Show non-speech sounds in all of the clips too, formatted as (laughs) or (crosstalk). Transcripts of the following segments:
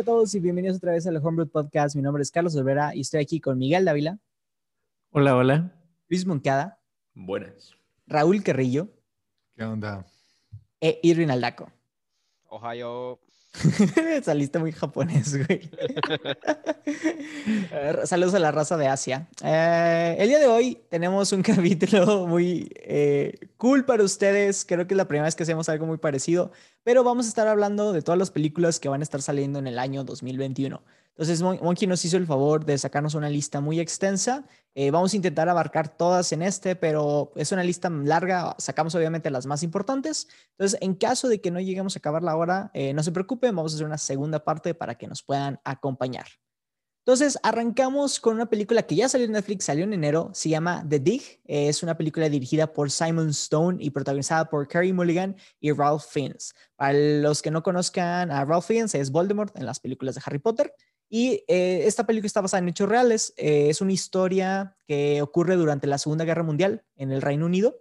Hola a todos y bienvenidos otra vez al Homebrew Podcast. Mi nombre es Carlos Olvera y estoy aquí con Miguel Dávila. Hola, hola. Luis Moncada. Buenas. Raúl Carrillo. ¿Qué onda? E Irvin Aldaco. Ohio. (laughs) Saliste muy japonés, güey. (laughs) Saludos a la raza de Asia. Eh, el día de hoy tenemos un (laughs) capítulo muy eh, cool para ustedes. Creo que es la primera vez que hacemos algo muy parecido, pero vamos a estar hablando de todas las películas que van a estar saliendo en el año 2021. Entonces, Monkey nos hizo el favor de sacarnos una lista muy extensa. Eh, vamos a intentar abarcar todas en este, pero es una lista larga. Sacamos obviamente las más importantes. Entonces, en caso de que no lleguemos a acabar la hora, eh, no se preocupen, vamos a hacer una segunda parte para que nos puedan acompañar. Entonces, arrancamos con una película que ya salió en Netflix, salió en enero, se llama The Dig. Eh, es una película dirigida por Simon Stone y protagonizada por Carey Mulligan y Ralph Fiennes. Para los que no conozcan a Ralph Fiennes, es Voldemort en las películas de Harry Potter. Y eh, esta película está basada en hechos reales. Eh, es una historia que ocurre durante la Segunda Guerra Mundial en el Reino Unido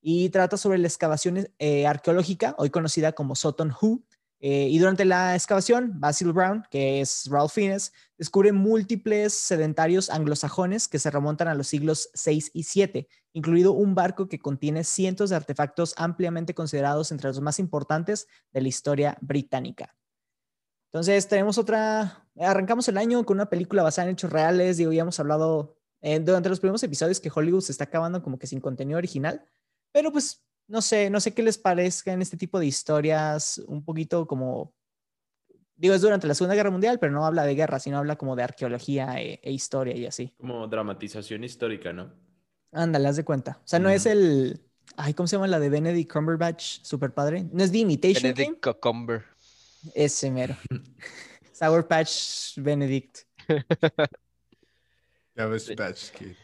y trata sobre la excavación eh, arqueológica, hoy conocida como Sutton Hoo. y durante la excavación, Basil Brown, que es Ralph Fiennes, descubre múltiples sedentarios anglosajones que se remontan a los siglos 6 y 7, incluido un barco que contiene cientos de artefactos ampliamente considerados entre los más importantes de la historia británica. Entonces, tenemos otra, arrancamos el año con una película basada en hechos reales, digo, ya hemos hablado eh, durante los primeros episodios que Hollywood se está acabando como que sin contenido original, pero pues no sé, no sé qué les parezca en este tipo de historias, un poquito como, digo, es durante la Segunda Guerra Mundial, pero no habla de guerra, sino habla como de arqueología e, e historia y así. Como dramatización histórica, ¿no? Ándale, haz de cuenta. O sea, no es el, ay, ¿cómo se llama la de Benedict Cumberbatch? Super padre. No es The Imitation Benedict Cucumber. Ese mero. (laughs) Sour Patch Benedict. Ya ves, Patch Kid.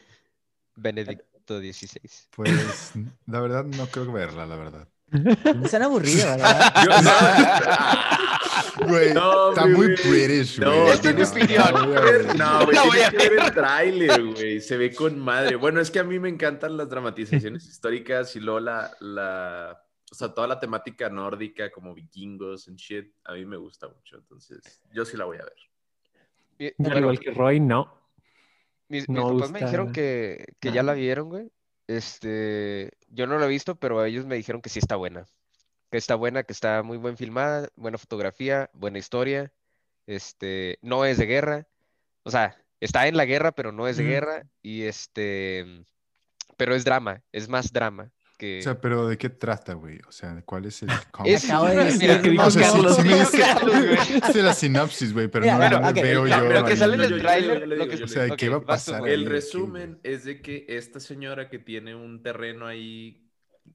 Benedicto 16. Pues, (laughs) la verdad, no creo verla, la verdad. Están aburridos, ¿verdad? (laughs) Güey, No, está muy güey. British, No, güey. es mi No, opinión. no a ver. No, güey, La voy tienes a que ver el tráiler, güey. Se ve con madre. Bueno, es que a mí me encantan las dramatizaciones históricas y luego la, la, sea, toda la temática nórdica como vikingos and shit, a mí me gusta mucho. Entonces, yo sí la voy a ver. Al bueno, igual que Roy, no. mis, mis no papás me dijeron que, que ya la vieron, güey. Este, yo no la he visto, pero ellos me dijeron que sí está buena. Que está buena, que está muy buen filmada, buena fotografía, buena historia. Este, no es de guerra. O sea, está en la guerra, pero no es de guerra. Y este, pero es drama, es más drama que. O sea, pero ¿de qué trata, güey? O sea, ¿cuál es el Es- Acabo de decir, O sea, Carlos. sí. Sé la sinopsis, güey, pero Mira, no bueno, no ok, veo yo. lo que sale en el Yo- yo- yo- tráiler, O sea. ¿qué ok, va a pasar? El resumen es de que esta señora que tiene un terreno ahí,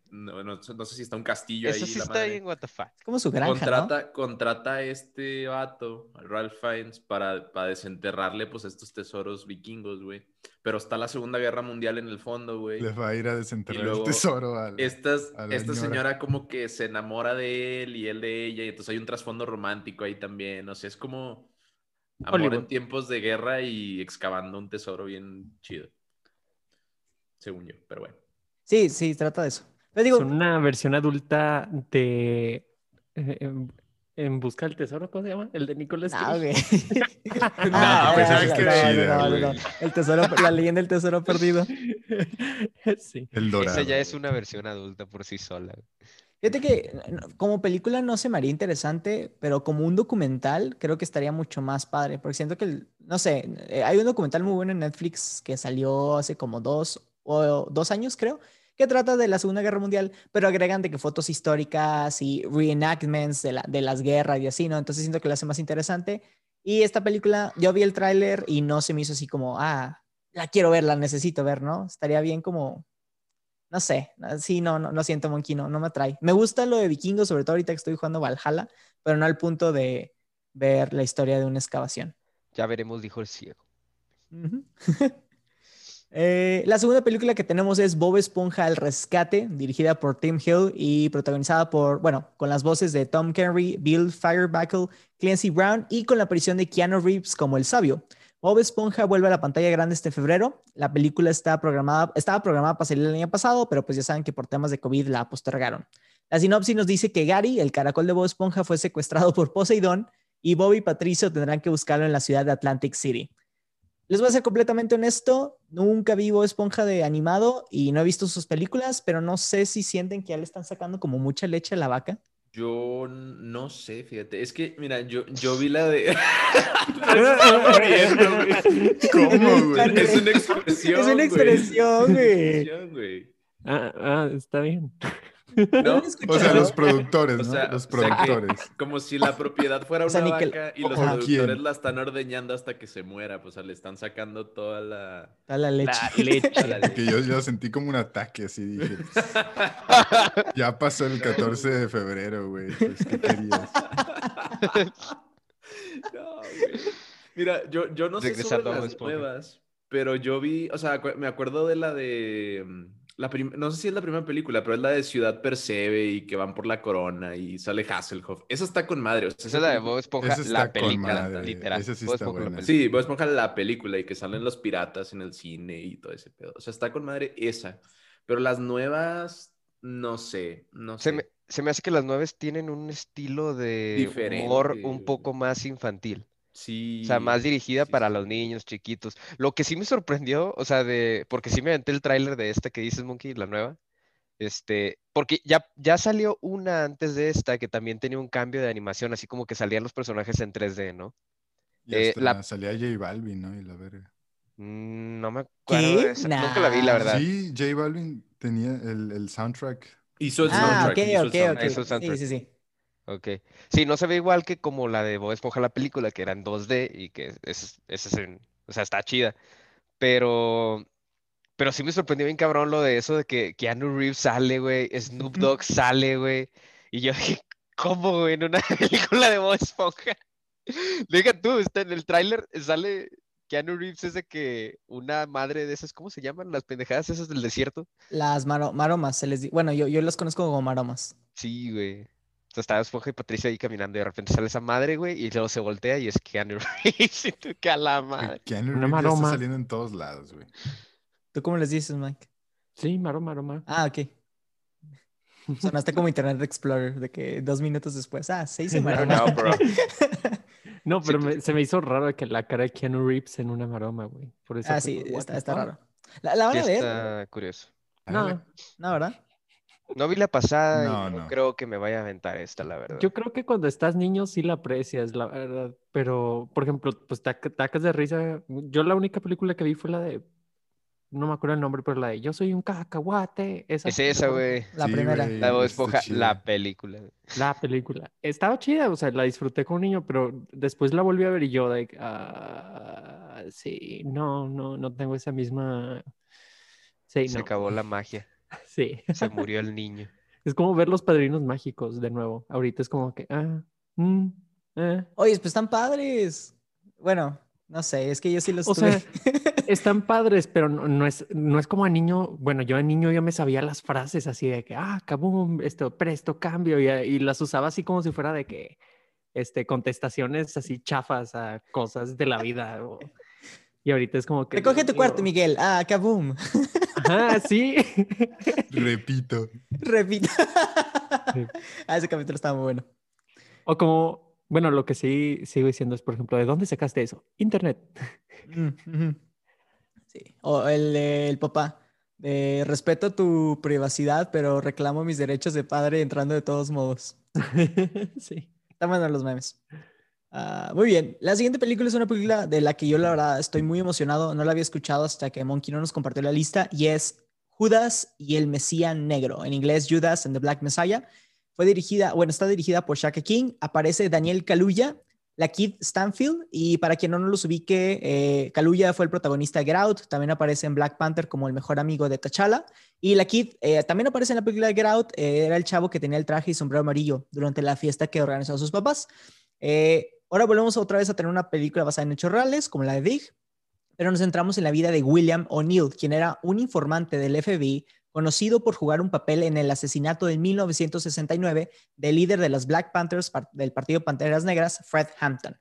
no, no- no sé si está un castillo Eso ahí, sí la está madre. bien, what the fuck. Es como su granja, ¿no? contrata, contrata a este vato, a Ralph Fiennes, para, para desenterrarle pues estos tesoros vikingos, güey. Pero está la Segunda Guerra Mundial en el fondo, güey. Le va a ir a desenterrar luego el tesoro al... Estas, a la esta señora. señora como que se enamora de él y él de ella, y entonces hay un trasfondo romántico ahí también. O sea, es como amor Hollywood. en tiempos de guerra y excavando un tesoro bien chido. Según yo, pero bueno. Sí, sí, trata de eso. Pero digo, Es una versión adulta de eh, en, en Busca del Tesoro, ¿cómo se llama? El de Nicolas (laughs) Ah, Cage. Ah, no, que no, chida, no, no, güey. no. El tesoro, la leyenda del tesoro perdido. (laughs) sí. El dorado. Esa ya es una versión adulta por sí sola. Fíjate que como película no se me haría interesante, pero como un documental creo que estaría mucho más padre, porque siento que, el- no sé, eh, hay un documental muy bueno en Netflix que salió hace como dos o dos años, creo, que trata de la Segunda Guerra Mundial, pero agregan de que fotos históricas y reenactments de, la, de las guerras y así, ¿no? Entonces siento que lo hace más interesante. Y esta película, yo vi el tráiler y no se me hizo así como, ah, la quiero ver, la necesito ver, ¿no? Estaría bien como no sé, sí, no, no, lo siento, Monkey, no, no me atrae. Me gusta lo de vikingos, sobre todo ahorita que estoy jugando Valhalla, pero no al punto de ver la historia de una excavación. Ya veremos, dijo el ciego. Ujú. (laughs) Eh, la segunda película que tenemos es Bob Esponja al Rescate, dirigida por Tim Hill y protagonizada por, bueno, con las voces de Tom Kenry, Bill Firebuckle, Clancy Brown y con la aparición de Keanu Reeves como el sabio. Bob Esponja vuelve a la pantalla grande este febrero. La película está programada, estaba programada para salir el año pasado, pero pues ya saben que por temas de COVID la postergaron. La sinopsis nos dice que Gary, el caracol de Bob Esponja, fue secuestrado por Poseidón y Bobby y Patricio tendrán que buscarlo en la ciudad de Atlantic City. Les voy a ser completamente honesto, nunca vi Bob Esponja de animado y no he visto sus películas, pero no sé si sienten que ya le están sacando como mucha leche a la vaca. Yo no sé, fíjate. Es que, mira, yo, yo vi la de. (laughs) ¿Cómo, güey? Es una expresión. Es una expresión, güey. Ah, ah, está bien. ¿No? O sea, los productores, O ¿no? sea, los o sea que- productores. Como si la propiedad fuera O sea, una que- vaca y los ¿O productores quién? la están ordeñando hasta que se muera. Pues o sea, le están sacando toda la. La leche. La leche. (laughs) Que yo, yo sentí como un ataque así, dije. pues, (laughs) ya pasó el 14 de febrero, güey. Pues, ¿qué querías? (laughs) No, güey. Mira, yo, yo no sé sobre las nuevas, pero yo vi, o sea, me acuerdo de la de, mm, la prim- no sé si es la primera película, pero es la de Ciudad Percebe y que van por la corona y sale Hasselhoff. Esa está con madre. o sea, Esa es la de película- Bob Esponja, Esa está la con película, madre, literal. esa sí Bob está Esponja, buena. Sí, Bob Esponja la película y que salen los piratas en el cine y todo ese pedo. O sea, está con madre esa. Pero las nuevas, no sé, no sé. Se me, se me hace que las nueves tienen un estilo de Diferente, humor un poco más infantil. Sí. O sea, más dirigida sí, para sí. los niños chiquitos. Lo que sí me sorprendió, o sea, de, porque sí me aventé el tráiler de esta que dices, Monkey, la nueva. Este, porque ya, ya salió una antes de esta que también tenía un cambio de animación, así como que salían los personajes en 3D, ¿no? Y Eh, la- salía J Balvin, ¿no? Y la verga. Mm, No me acuerdo ¿Qué? de esa. Nunca la vi, la verdad. Sí, J Balvin tenía el, el soundtrack. Hizo el Ah, soundtrack. ok, hizo el ok, soundtrack. ok. Eso es Sí, sí, sí. Ok. Sí, no se ve igual que como la de Bob Esponja la película, que era en 2D y que es, es, es en- o sea, está chida. Pero, pero sí me sorprendió bien cabrón lo de eso de que Keanu Reeves sale, güey, Snoop Dogg sale, güey. Y yo dije, ¿cómo, güey? En una (laughs) película de Bob Esponja. Deja tú, está en el tráiler, sale Keanu Reeves es de que una madre de esas, ¿cómo se llaman? Las pendejadas esas del desierto. Las maro- maromas, se les di- Bueno, yo, yo las conozco como maromas. Sí, güey. Sea, estaba Esponja y Patricia ahí caminando y de repente sale esa madre, güey, y luego se voltea y es Keanu (laughs) Reeves. Y tú, que a la madre. Keanu Una Reeves ya está maroma. saliendo en todos lados, güey. ¿Tú cómo les dices, Mike? Sí, maro, maro, maro. Ah, ok. Sonaste como Internet Explorer, de que dos minutos después, ah, se hizo No, (laughs) maroma. No, bro. (laughs) No, pero Sí, me- se me hizo raro que la cara de Keanu Reeves en una maroma, güey. Por eso Ah, sí, como, está, está raro. La, la van a ver, está curioso. No, ¿no, verdad? No vi la pasada No, y no no. creo que me vaya a aventar esta, la verdad. yo creo que cuando estás niño sí la aprecias, la verdad. Pero, por ejemplo, pues tacas de risa. Yo la única película que vi fue la de, no me acuerdo el nombre, pero la de Yo soy un cacahuate. Esa Es esa, la- güey. La Sí, primera. La chida. la película. La película. Estaba chida, o sea, la disfruté con un niño, pero después la volví a ver y yo, like, ah, sí, no, no, no tengo esa misma. Sí, Se no. acabó la magia. (laughs) Sí. Se (laughs) murió el niño. Es como ver los padrinos mágicos de nuevo. Ahorita es como que, ah, mm, eh. Oye, pues están padres. Bueno, no sé, es que yo sí los O tuve. sea, (laughs) están padres, pero no, no es, no es como a niño. Bueno, yo a niño yo me sabía las frases así de que, ah, kaboom, esto, presto, cambio, y, y las usaba así como si fuera de que, este, contestaciones así chafas a cosas de la vida. o- Y ahorita es como que. Recoge tu cuarto. Miguel. Ah, kaboom. Ajá, sí. Repito. Repito. Ah, ese capítulo estaba muy bueno. O como, bueno, lo que sí sigo diciendo es, por ejemplo, ¿de dónde sacaste eso? Internet. Sí. O el, el papá. respeto tu privacidad, pero reclamo mis derechos de padre entrando de todos modos. (laughs) sí. Están buenos los memes. Ah, muy bien. La siguiente película es una película de la que yo, la verdad, estoy muy emocionado. No la había escuchado hasta que Monkey no nos compartió la lista y es Judas y el Mesías Negro. En inglés, Judas and the Black Messiah. Fue dirigida, bueno, está dirigida por Shaka King. Aparece Daniel Kaluuya, la Kid Stanfield. Y para quien no nos los ubique, eh, Kaluuya fue el protagonista de Get Out. También aparece en Black Panther como el mejor amigo de T'Challa. Y la Kid eh, también aparece en la película de Get Out. eh, era el chavo que tenía el traje y sombrero amarillo durante la fiesta que organizó sus papás. Eh, ahora volvemos otra vez a tener una película basada en hechos reales, como la de Dig, pero nos centramos en la vida de William O'Neill, quien era un informante del FBI conocido por jugar un papel en el asesinato de 1969 del líder de las Black Panthers del partido Panteras Negras, Fred Hampton.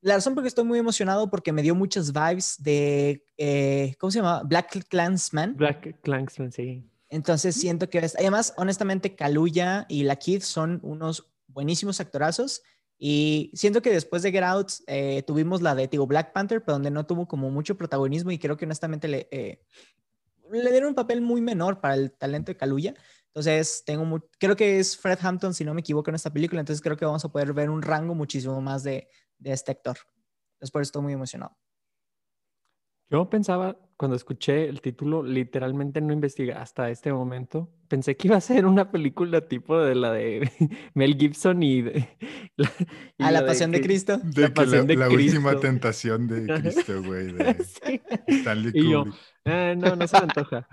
La razón por que estoy muy emocionado porque me dio muchas vibes de, eh, ¿cómo se llama? Black Clansman. Black Klansman, sí. Entonces siento que, además, honestamente, Kaluuya y la Kid son unos buenísimos actorazos Y siento que después de Get Out eh, tuvimos la de digo, Black Panther, pero donde no tuvo como mucho protagonismo y creo que honestamente le, eh, le dieron un papel muy menor para el talento de Kaluuya. Entonces, tengo mu- creo que es Fred Hampton, si no me equivoco, en esta película. Entonces, creo que vamos a poder ver un rango muchísimo más de, de este actor. Entonces, por eso estoy muy emocionado. Yo pensaba, cuando escuché el título, literalmente no investigué hasta este momento. Pensé que iba a ser una película tipo de la de (laughs) Mel Gibson y, de, (laughs) la, y A la de pasión de Cristo. De La pasión la, de la última tentación de Cristo, güey, (laughs) de Sí. Stanley Y yo. "Ah, no, no se me antoja.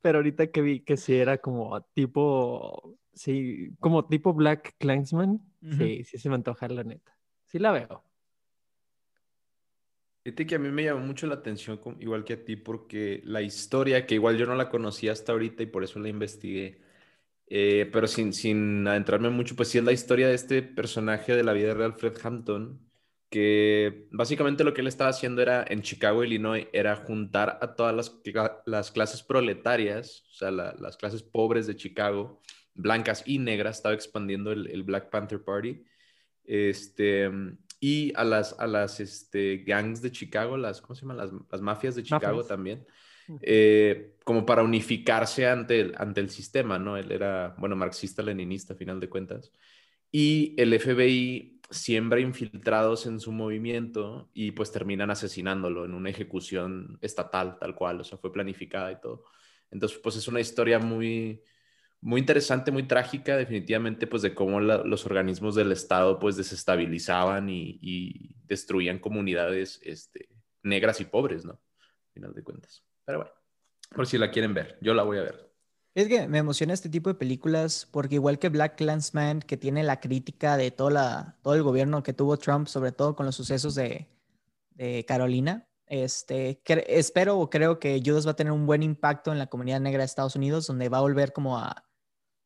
Pero ahorita que vi que sí era como tipo, sí, como tipo Black Clansman, sí, sí se me antoja, la neta. Sí la veo. Fíjate que a mí me llamó mucho la atención, igual que a ti, porque la historia, que igual yo no la conocía hasta ahorita y por eso la investigué, eh, pero sin, sin adentrarme mucho, pues sí es la historia de este personaje de la vida real, Fred Hampton, que básicamente lo que él estaba haciendo era, en Chicago, Illinois, era juntar a todas las, las clases proletarias, o sea, la- las clases pobres de Chicago, blancas y negras, estaba expandiendo el, el Black Panther Party. Este, y a las, a las este, gangs de Chicago, las, ¿cómo se llaman? Las, las mafias de Chicago Mafias. también, eh, como para unificarse ante el, ante el sistema, ¿no? Él era, bueno, marxista-leninista a final de cuentas. Y el FBI siembra infiltrados en su movimiento y pues terminan asesinándolo en una ejecución estatal, tal cual, o sea, fue planificada y todo. Entonces, pues es una historia muy, muy interesante, muy trágica, definitivamente, pues de cómo la- los organismos del Estado pues desestabilizaban y, y destruían comunidades este, negras y pobres, ¿no? Al final de cuentas. Pero bueno, por si la quieren ver, yo la voy a ver. Es que me emociona este tipo de películas porque igual que Black Clansman, que tiene la crítica de toda la, todo el gobierno que tuvo Trump, sobre todo con los sucesos de, de Carolina, este, espero o creo que Judas va a tener un buen impacto en la comunidad negra de Estados Unidos, donde va a volver como a,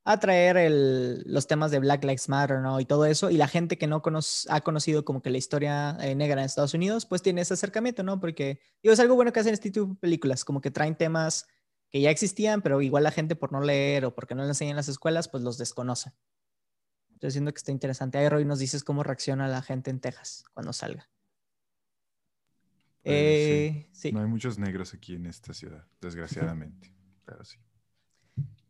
a traer el- los temas de Black Lives Matter, ¿no? Y todo eso. Y la gente que no ha conocido como que la historia eh, negra en Estados Unidos, pues tiene ese acercamiento, ¿no? Porque digo, es algo bueno que hacen este tipo de películas, como que traen temas que ya existían, pero igual la gente por no leer o porque no le enseñan en las escuelas, pues los desconoce. Entonces siento que está interesante. Ahí Roy nos dices cómo reacciona la gente en Texas cuando salga. Pues, Eh, sí. No hay muchos negros aquí en esta ciudad, desgraciadamente. (laughs) Pero sí.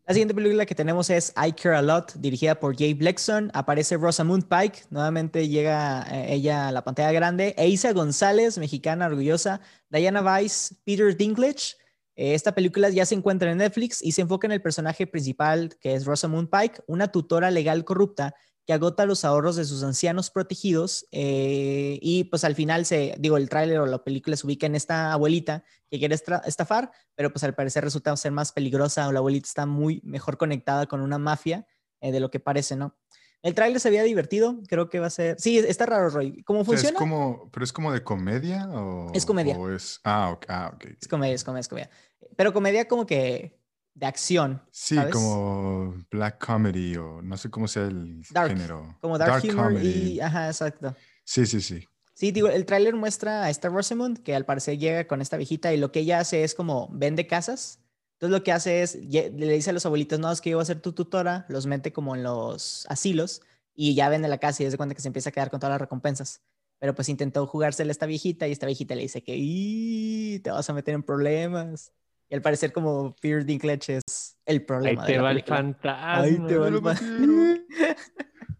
La siguiente película que tenemos es I Care a Lot, dirigida por Jay Blackson. Aparece Rosamund Pike, nuevamente llega eh, ella a la pantalla grande. Eisa González, mexicana orgullosa. Diana Weiss, Peter Dinklage. Eh, esta película ya se encuentra en Netflix y se enfoca en el personaje principal, que es Rosamund Pike, una tutora legal corrupta que agota los ahorros de sus ancianos protegidos. eh, y pues al final se, digo, el tráiler o la película se ubica en esta abuelita que quiere estafar, pero pues al parecer resulta ser más peligrosa o la abuelita está muy mejor conectada con una mafia eh, de lo que parece, ¿no? El tráiler se veía divertido, creo que va a ser... Sí, está raro, Roy. ¿Cómo O sea, funciona? es como, ¿Pero es como de comedia o...? Es comedia. o es... Ah, ok. Ah, ok. Es comedia, es comedia, es comedia. Pero comedia como que de acción, Sí, ¿sabes? como black comedy o no sé cómo sea el Dark, género. como dark, humor y... Ajá, exacto. Sí, sí, sí. Sí, digo, el tráiler muestra a esta Rosamund que al parecer llega con esta viejita y lo que ella hace es como vende casas. Entonces lo que hace es, le dice a los abuelitos, no, es que yo voy a ser tu tutora, los mete como en los asilos y ya vende la casa y es de cuenta que se empieza a quedar con todas las recompensas. Pero pues intentó jugársela a esta viejita y esta viejita le dice que "Ih, te vas a meter en problemas. Y al parecer como Peter Dinklage es el Ahí problema. de te la va el fantasma. Ahí te va el fa- (laughs)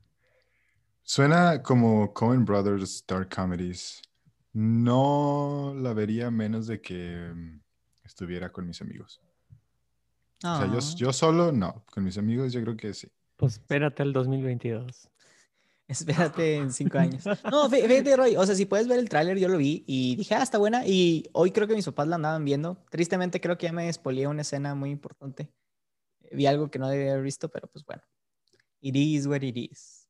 Suena como Coen Brothers Dark Comedies. No la vería menos de que mm, estuviera con mis amigos. O sea, yo, Ah. yo solo no. Con mis amigos yo creo que sí. Pues espérate al 2022. Espérate en cinco (laughs) años. No, fí- fíjate, Roy. O sea, si puedes ver el tráiler, yo lo vi y dije, ah, está buena. Y hoy creo que mis papás la andaban viendo. Tristemente, creo que ya me spoileé una escena muy importante. Vi algo que no debía haber visto, pero pues bueno. It is what it is.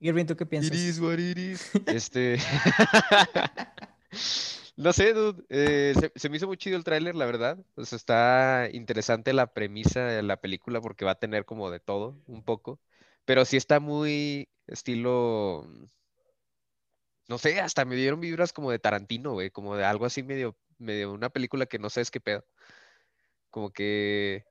Irving, ¿tú qué piensas? what it is. (laughs) Este. (laughs) No sé, dude. eh, se, se me hizo muy chido el tráiler, la verdad. O sea, está interesante la premisa de la película porque va a tener como de todo, un poco. Pero sí está muy estilo. No sé, hasta me dieron vibras como de Tarantino, güey. Como de algo así medio, medio una película que no sabes qué pedo. Como que.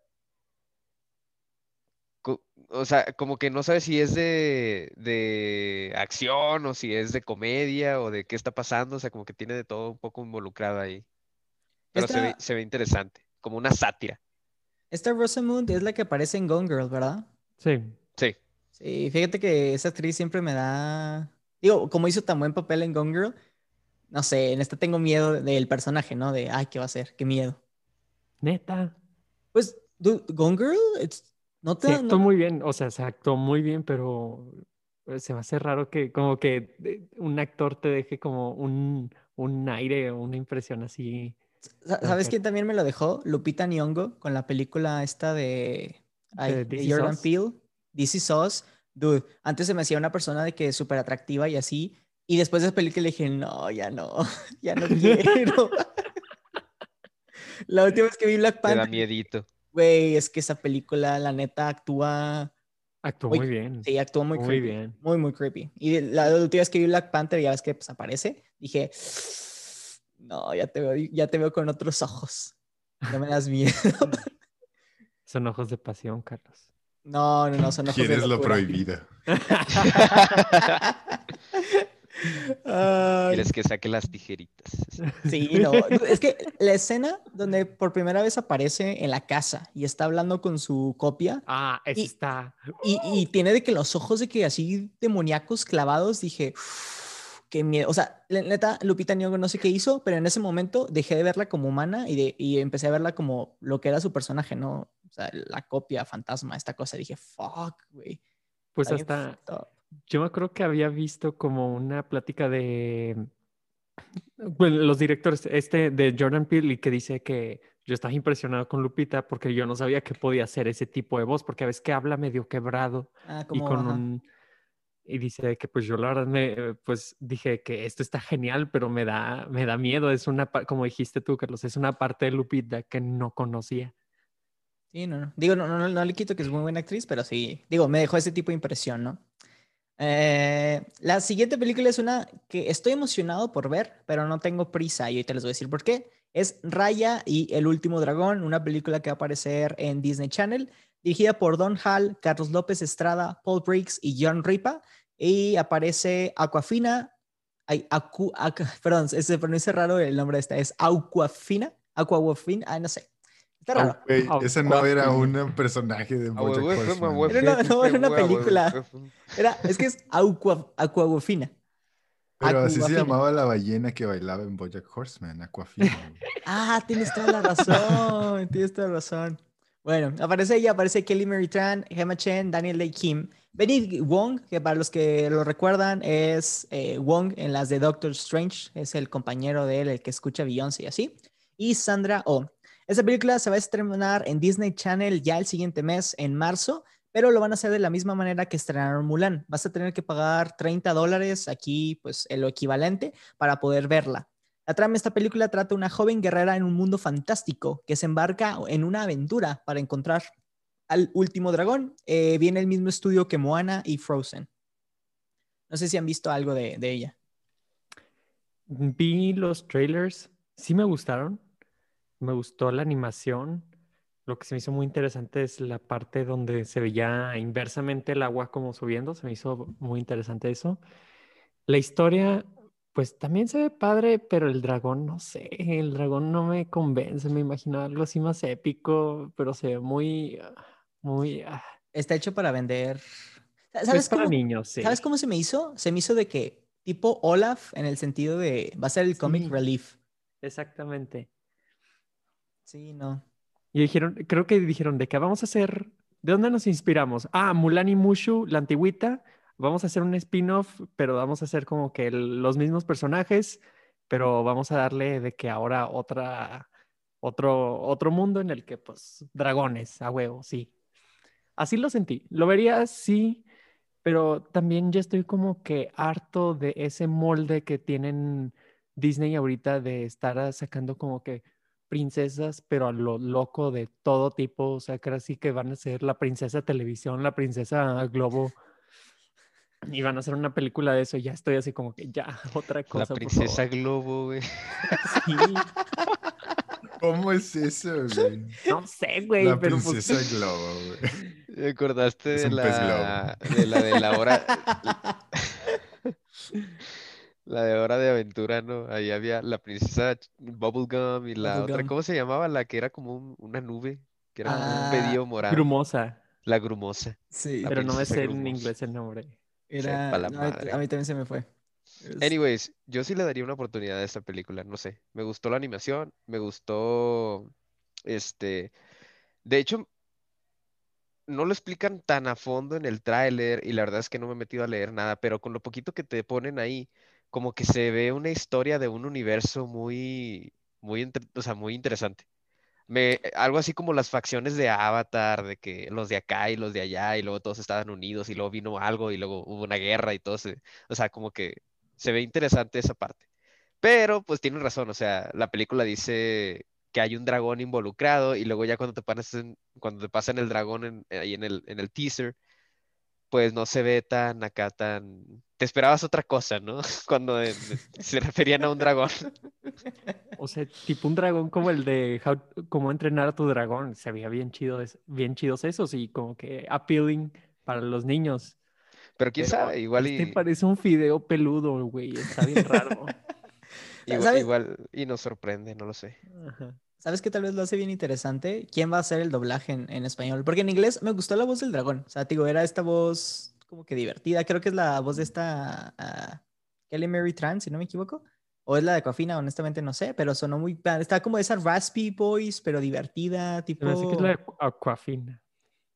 co- o sea, como que no sabes si es de, de acción o si es de comedia o de qué está pasando, o sea, como que tiene de todo un poco involucrado ahí. Pero se ve, se ve interesante, como una sátira. Esta Rosamund es la que aparece en Gone Girl, ¿verdad? Sí, Sí, fíjate que esa actriz siempre me da. Digo, como hizo tan buen papel en Gone Girl, no sé, en esta tengo miedo del personaje, ¿no? De, ay, ¿qué va a hacer? Qué miedo. Neta. Pues, dude, Gone Girl, it's- no te da- actuó no- muy bien, o sea, se actuó muy bien, pero eh, se me hace raro que como que eh, un actor te deje como un, un aire o una impresión así. ¿Sabes quién también me lo dejó? Lupita Nyong'o con la película esta de, ay, ¿De Jordan? Peele, This Is Us. Dude, antes se me hacía una persona de que es súper atractiva y así. Y después de esa película le dije, no, ya no, (laughs) ya no quiero. (laughs) La última vez que vi Black te da Panther, miedito. güey, es que esa película, la neta, actúa, Actuó Muy- muy bien. sí, actúa muy Muy creepy. bien. Muy, muy creepy. Y la última vez que vi Black Panther, ya ves que pues, aparece, dije, no, ya te veo, ya te veo con otros ojos. No me das miedo. (laughs) Son ojos de pasión, Carlos. No, no, no, son ojos de ¿Quieres lo prohibido? Quieres que saque las tijeritas. sí, no. Es que la escena donde por primera vez aparece en la casa y está hablando con su copia Ah, Y- está. y, y tiene de que los ojos de que así demoníacos clavados, dije, "Uf, qué miedo. O sea, la neta, Lupita Nyong'o no sé qué hizo, pero en ese momento dejé de verla como humana y, de, y empecé a verla como lo que era su personaje, ¿no? O sea, la copia, fantasma, esta cosa. Dije, fuck, güey. Pues hasta. fucked up". Yo me acuerdo que había visto como una plática de bueno, los directores, este de Jordan Peele, y que dice que yo estaba impresionado con Lupita porque yo no sabía que podía hacer ese tipo de voz, porque a veces que habla medio quebrado Ah, y con ajá. un y dice que pues yo la verdad me eh, pues dije que esto está genial, pero me da me da miedo, es una como dijiste tú, Carlos, es una parte de Lupita que no conocía. Sí, no, no. Digo, no, no, no le quito que es muy buena actriz, pero sí, digo, me dejó ese tipo de impresión, ¿no? Eh, la siguiente película es una que estoy emocionado por ver, pero no tengo prisa y ahorita les voy a decir por qué. Es Raya y el último dragón, una película que va a aparecer en Disney Channel, dirigida por Don Hall, Carlos López Estrada, Paul Briggs y John Ripa. Y aparece Aquafina, ay, Acu, Ac- perdón, se pronuncia raro el nombre de esta, es Aquafina, Aquafina, ah, no sé. Está raro. Ah, ese no era un personaje de Bojack güey, Horseman. Era una- no, era una película. Era, es que es Aqua, Aquafina. Pero así se Aquafina. llamaba la ballena que bailaba en Bojack Horseman, Aquafina. Ah, tienes toda la razón, tienes toda la razón. Bueno, aparece ella, aparece Kelly Mary Tran, Gemma Chen, Daniel Day Kim, Benny Wong, que para los que lo recuerdan es eh, Wong en las de Doctor Strange, es el compañero de él, el que escucha Beyoncé y así, y Sandra Oh. Esta película se va a estrenar en Disney Channel ya el siguiente mes, en marzo, pero lo van a hacer de la misma manera que estrenaron Mulan. Vas a tener que pagar 30 dólares, aquí pues lo equivalente, para poder verla. La trama de esta película trata de una joven guerrera en un mundo fantástico que se embarca en una aventura para encontrar al último dragón. Eh, viene el mismo estudio que Moana y Frozen. No sé si han visto algo de, de ella. Vi los trailers, sí me gustaron. Me gustó la animación. Lo que se me hizo muy interesante es la parte donde se veía inversamente el agua como subiendo. Se me hizo muy interesante eso. La historia, pues también se ve padre, pero el dragón, no sé, el dragón no me convence. Me imaginaba algo así más épico, pero se ve muy, ah, muy... ah, Está hecho para vender. es ¿Sabes para cómo, niños, sí. ¿Sabes cómo se me hizo? Se me hizo de que tipo Olaf en el sentido de va a ser el comic Sí. relief. Exactamente. Sí, no. Y dijeron, creo que dijeron, ¿de qué vamos a hacer? ¿De dónde nos inspiramos? Ah, Mulan y Mushu, la antigüita. Vamos a hacer un spin-off, pero vamos a hacer como que los mismos personajes, pero vamos a darle de que ahora otra, otro, otro mundo en el que, pues, dragones, a huevo, sí. Así lo sentí. Lo vería, sí, pero también ya estoy como que harto de ese molde que tienen Disney ahorita de estar sacando como que princesas, pero a lo loco de todo tipo, o sea, sí que van a ser la princesa televisión, la princesa globo, y van a hacer una película de eso, y ya estoy así como que ya, (laughs) otra La cosa, por princesa favor. Globo, güey. (laughs) Sí, ¿Cómo es eso, güey? no sé, güey, La pero pues, princesa Globo, güey. Me acordaste de la, de la de la hora, (laughs) la de Hora de Aventura, ¿no? Ahí había la princesa Bubblegum y la otra. ¿cómo se llamaba? La que era como un- una nube, que era como un Ah, pedillo morado. Grumosa. La grumosa. Sí, La Pero no me sé en inglés el nombre. Era. no, a mí- también se me fue. Anyways, yo sí le daría una oportunidad a esta película, no sé. Me gustó la animación, me gustó, este, de hecho, no lo explican tan a fondo en el tráiler y la verdad es que no me he metido a leer nada, pero con lo poquito que te ponen ahí, como que se ve una historia de un universo muy, muy, o sea, muy interesante. Me, algo así como las facciones de Avatar, de que los de acá y los de allá, y luego todos estaban unidos, y luego vino algo, y luego hubo una guerra y todo se, o sea, como que se ve interesante esa parte. Pero, pues tienen razón, o sea, la película dice que hay un dragón involucrado, y luego ya cuando te pasan, cuando te pasan el dragón en- ahí en el, en el teaser, pues no se ve tan acá, tan... Te esperabas otra cosa, ¿no? (laughs) Cuando eh, se referían a un dragón. (laughs) O sea, tipo un dragón como el de How- cómo entrenar a tu dragón. Se veía bien chido, bien chidos esos y como que appealing para los niños. Pero quién Pero sabe, igual este y, parece un fideo peludo, güey. Está bien raro. (laughs) igual, igual y nos sorprende, no lo sé. Ajá. ¿Sabes qué tal vez lo hace bien interesante? ¿Quién va a hacer el doblaje en, en español? Porque en inglés me gustó la voz del dragón. O sea, te digo, era esta voz como que divertida. Creo que es la voz de esta ah, Kelly Mary Tran, si no me equivoco. O es la de Coafina, honestamente no sé, pero sonó muy... Está como esa raspy voice, pero divertida, tipo... hace que es la de Aquafina.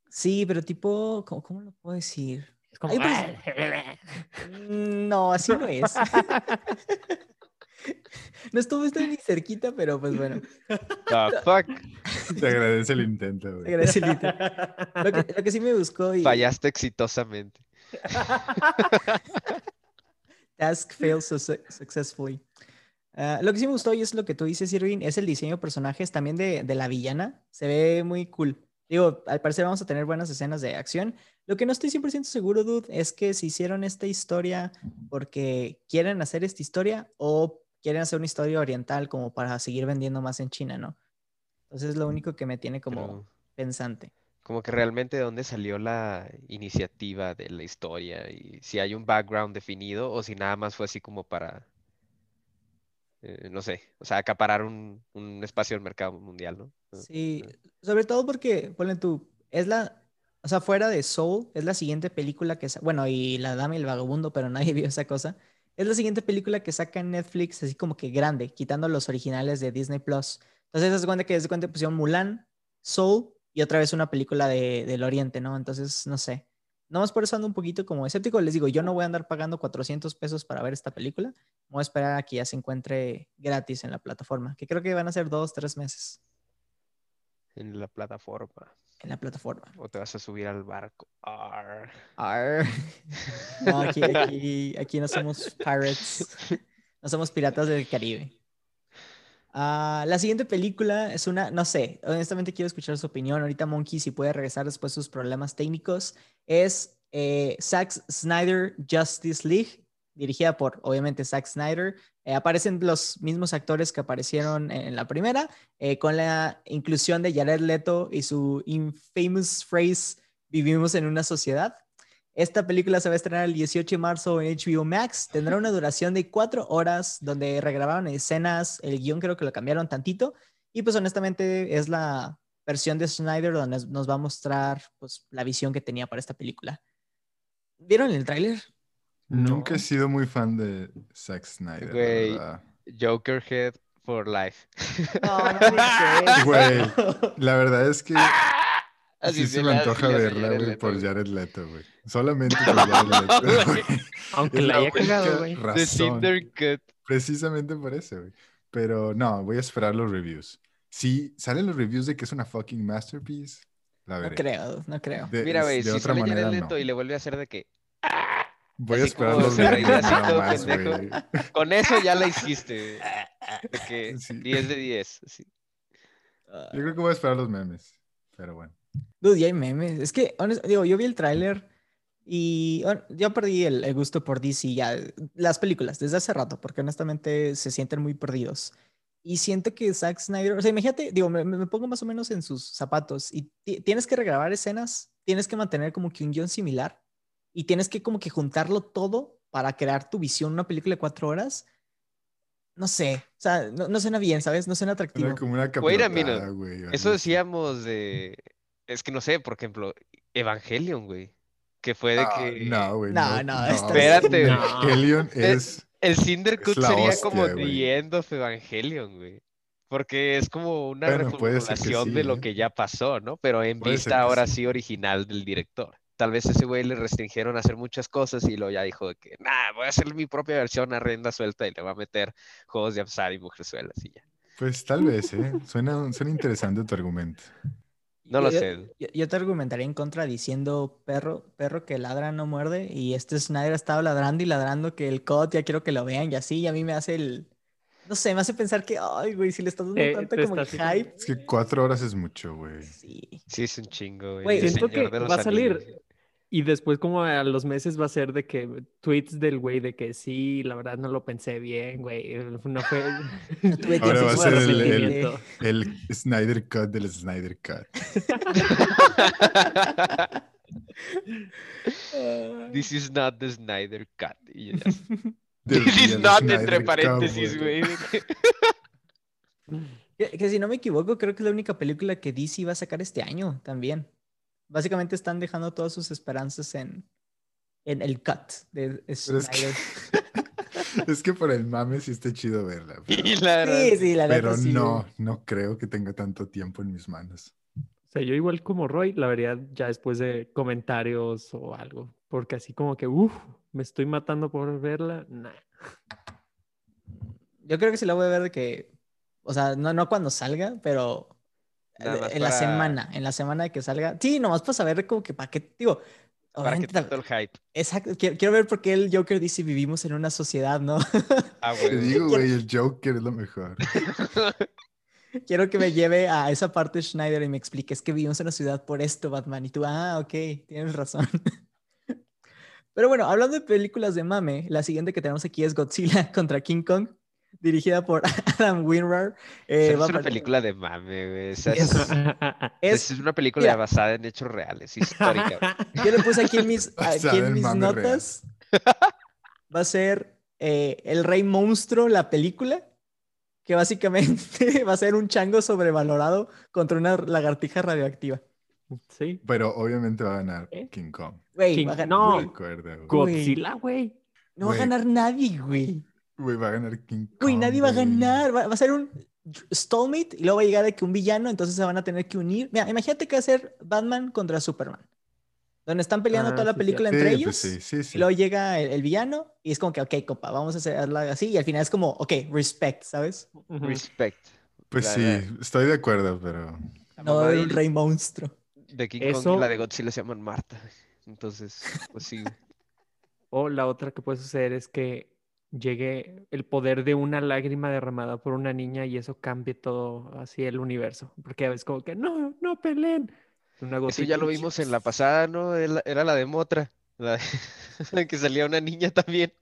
Sí, pero tipo... ¿Cómo, cómo lo puedo decir? Es como... Ay, pues- Mm, No, así no es. (laughs) no estuvo esto ni cerquita, pero pues bueno. Ah, fuck, (laughs) Te agradece el intento, güey. Gracias, Lito. Lo que, lo que sí me buscó y fallaste exitosamente. (laughs) task failed su- successfully. Ah, lo que sí me gustó y es lo que tú dices, Irving, es el diseño de personajes también de, de la villana. Se ve muy cool. Digo, al parecer vamos a tener buenas escenas de acción. Lo que no estoy 100% seguro, dude, es que si hicieron esta historia porque quieren hacer esta historia o quieren hacer una historia oriental como para seguir vendiendo más en China, ¿no? Entonces es lo único que me tiene como Pero pensante. Como que realmente de dónde salió la iniciativa de la historia y si hay un background definido o si nada más fue así como para, eh, no sé, o sea, acaparar un, un espacio del mercado mundial, ¿no? Ah, Sí, sobre todo porque, ponle tú, es la, o sea, fuera de Soul, es la siguiente película que, bueno, y La Dama y el Vagabundo, pero (laughs) nadie vio esa cosa. Es la siguiente película que saca en Netflix, así como que grande, quitando los originales de Disney Plus. Entonces, se cuenta que desde cuenta pusieron Mulan, Soul y otra vez una película de, del Oriente, ¿no? Entonces, no sé. Nomás por eso ando un poquito como escéptico. Les digo, yo no voy a andar pagando 400 pesos para ver esta película. Voy a esperar a que ya se encuentre gratis en la plataforma, que creo que van a ser dos, tres meses En la plataforma. en la plataforma. O te vas a subir al barco. Arr. Arr. (laughs) No, aquí, aquí, aquí no somos pirates. No somos piratas del Caribe. Ah, la siguiente película es una, no sé, honestamente quiero escuchar su opinión. Ahorita Monkey, si puede regresar después de sus problemas técnicos, es eh, Zack Snyder Justice League, dirigida por, obviamente, Zack Snyder. Eh, aparecen los mismos actores que aparecieron en la primera, eh, con la inclusión de Jared Leto y su infamous phrase, vivimos en una sociedad. Esta película se va a estrenar el 18 de marzo en HBO Max. Tendrá una duración de cuatro horas donde regrabaron escenas. El guion creo que lo cambiaron tantito. Y pues honestamente es la versión de Snyder donde nos- va a mostrar pues, la visión que tenía para esta película. ¿Vieron el tráiler? Nunca he sido muy fan de Zack Snyder, Güey. Jokerhead for life. No, no (laughs) Güey. La verdad es que Así sí se me le- antoja verla, güey, por güey. Jared Leto, güey. Solamente por (laughs) Jared Leto, güey. Aunque la haya cagado, güey. Precisamente por eso, güey. Pero no, voy a esperar los reviews. Si salen los reviews de que es una fucking masterpiece, la No veré. creo, no creo. De, Mira, güey, si otra sale manera, Jared Leto no. y le vuelve a hacer de que Voy a esperar los se reviews reía así nada todo más, pendejo. güey. con eso ya la hiciste. De que Sí. 10 de 10. sí. Ah, Yo creo que voy a esperar los memes. Pero bueno. Dude, ya hay memes. Es que, honest- digo, yo vi el tráiler y hon- yo perdí el, el gusto por DC ya. Las películas, desde hace rato, porque honestamente se sienten muy perdidos. Y siento que Zack Snyder, o sea, imagínate, digo, me, me pongo más o menos en sus zapatos y ti- tienes que regrabar escenas, tienes que mantener como que un guion similar y tienes que como que juntarlo todo para crear tu visión, una película de cuatro horas. No sé, o sea, no, no suena bien, ¿sabes? No suena atractivo. Era como una capirotada, güey. Eso decíamos de. Es que no sé, por ejemplo, Evangelion, güey. Que fue de Ah, que. No, güey. No, No, no, Espérate, güey. No. Evangelion Eh, es. El Cindercut Es la sería hostia, como güey. The End of Evangelion, güey. Porque es como una Bueno, reformulación sí, de lo ¿eh? que ya pasó, ¿no? Pero en Puede vista ahora sí. sí original del director. Tal vez ese güey le restringieron a hacer muchas cosas y luego ya dijo de que, nah, voy a hacer mi propia versión a rienda suelta y le voy a meter juegos de Absar y mujerzuelas y ya. Pues tal vez, ¿eh? Suena, suena interesante tu argumento. No lo Yo- sé. Yo, yo te argumentaría en contra diciendo perro, perro que ladra no muerde. Y este Snyder estaba ladrando y ladrando que el COD ya quiero que lo vean y así. Y a mí me hace el. No sé, me hace pensar que, ay, güey, si le estás dando Eh, tanto como que estás- hype. Es que cuatro horas es mucho, güey. Sí. Sí, es un chingo, güey. Güey, El Siento que va a salir. Y después como a los meses va a ser de que tweets del güey de que sí, la verdad no lo pensé bien, güey. No fue... (laughs) No tuve Ahora va a de ser el- el- Snyder Cut del Snyder Cut. (laughs) This is not the Snyder Cut. Y ya. (laughs) Del This is not Snyder entre paréntesis, güey. Que, que si no me equivoco, creo que es la única película que DC va a sacar este año también. Básicamente están dejando todas sus esperanzas en, en el cut de (laughs) Pero es Snyder. que, (laughs) es que por el mame sí está chido verla. Pero, Y la verdad, Sí, sí, la pero sí. no, no creo que tenga tanto tiempo en mis manos. O sea, yo igual como Roy la vería ya después de comentarios o algo. Porque así como que, uff, me estoy matando por verla. Nah. Yo creo que sí la voy a ver de que, o sea, no, no cuando salga, pero Nada más en la para- semana, en la semana de que salga. Sí, nomás para saber como que para qué, digo, para que tanto el hype. exacto, quiero, quiero ver por qué el Joker dice vivimos en una sociedad, ¿no? (laughs) Ah, Te digo, güey, el Joker es lo mejor. (laughs) quiero que me lleve a esa parte de Schneider y me explique, es que vivimos en una ciudad por esto, Batman. Y tú, ah, ok, tienes razón. (laughs) Pero bueno, hablando de películas de mame, la siguiente que tenemos aquí es Godzilla contra King Kong, dirigida por (laughs) Adam Winrar. Eh, es una a- película de mame, güey. Esa (laughs) Es- es, (laughs) es- es una película mira. basada en hechos reales, histórica. güey. Yo le puse aquí en mis, aquí en mis mame real. notas. Va a ser eh, El Rey Monstruo, la película, que básicamente va a ser un chango sobrevalorado contra una lagartija radioactiva. sí. Pero obviamente va a ganar ¿Eh? King Kong. Güey, King- va a ganar- no. güey, Recuerda, güey. Godzilla, güey. no va a ganar nadie, güey. Güey, va a ganar King Kong. Güey, nadie va a ganar. Va, va a ser un stallmate y luego va a llegar de que un villano, entonces se van a tener que unir. Mira, imagínate que va a ser Batman contra Superman. Donde están peleando Ah, toda la sí, película Sí, entre pues ellos. sí, sí, sí. Y luego llega el, el villano y es como que, ok, copa, vamos a hacerla así. Y al final es como, ok, respect, ¿sabes? Respect. Pues La- sí, la- estoy de acuerdo, pero. No un rey monstruo. De King Eso- Kong y la de Godzilla se llaman Marta. Entonces, pues sí. (laughs) O la otra que puede suceder es que llegue el poder de una lágrima derramada por una niña y eso cambie todo así el universo. Porque a veces como que no, no peleen. Una Eso ya lo vimos en la pasada, ¿no? Era la de Motra. La de- (laughs) que salía una niña también.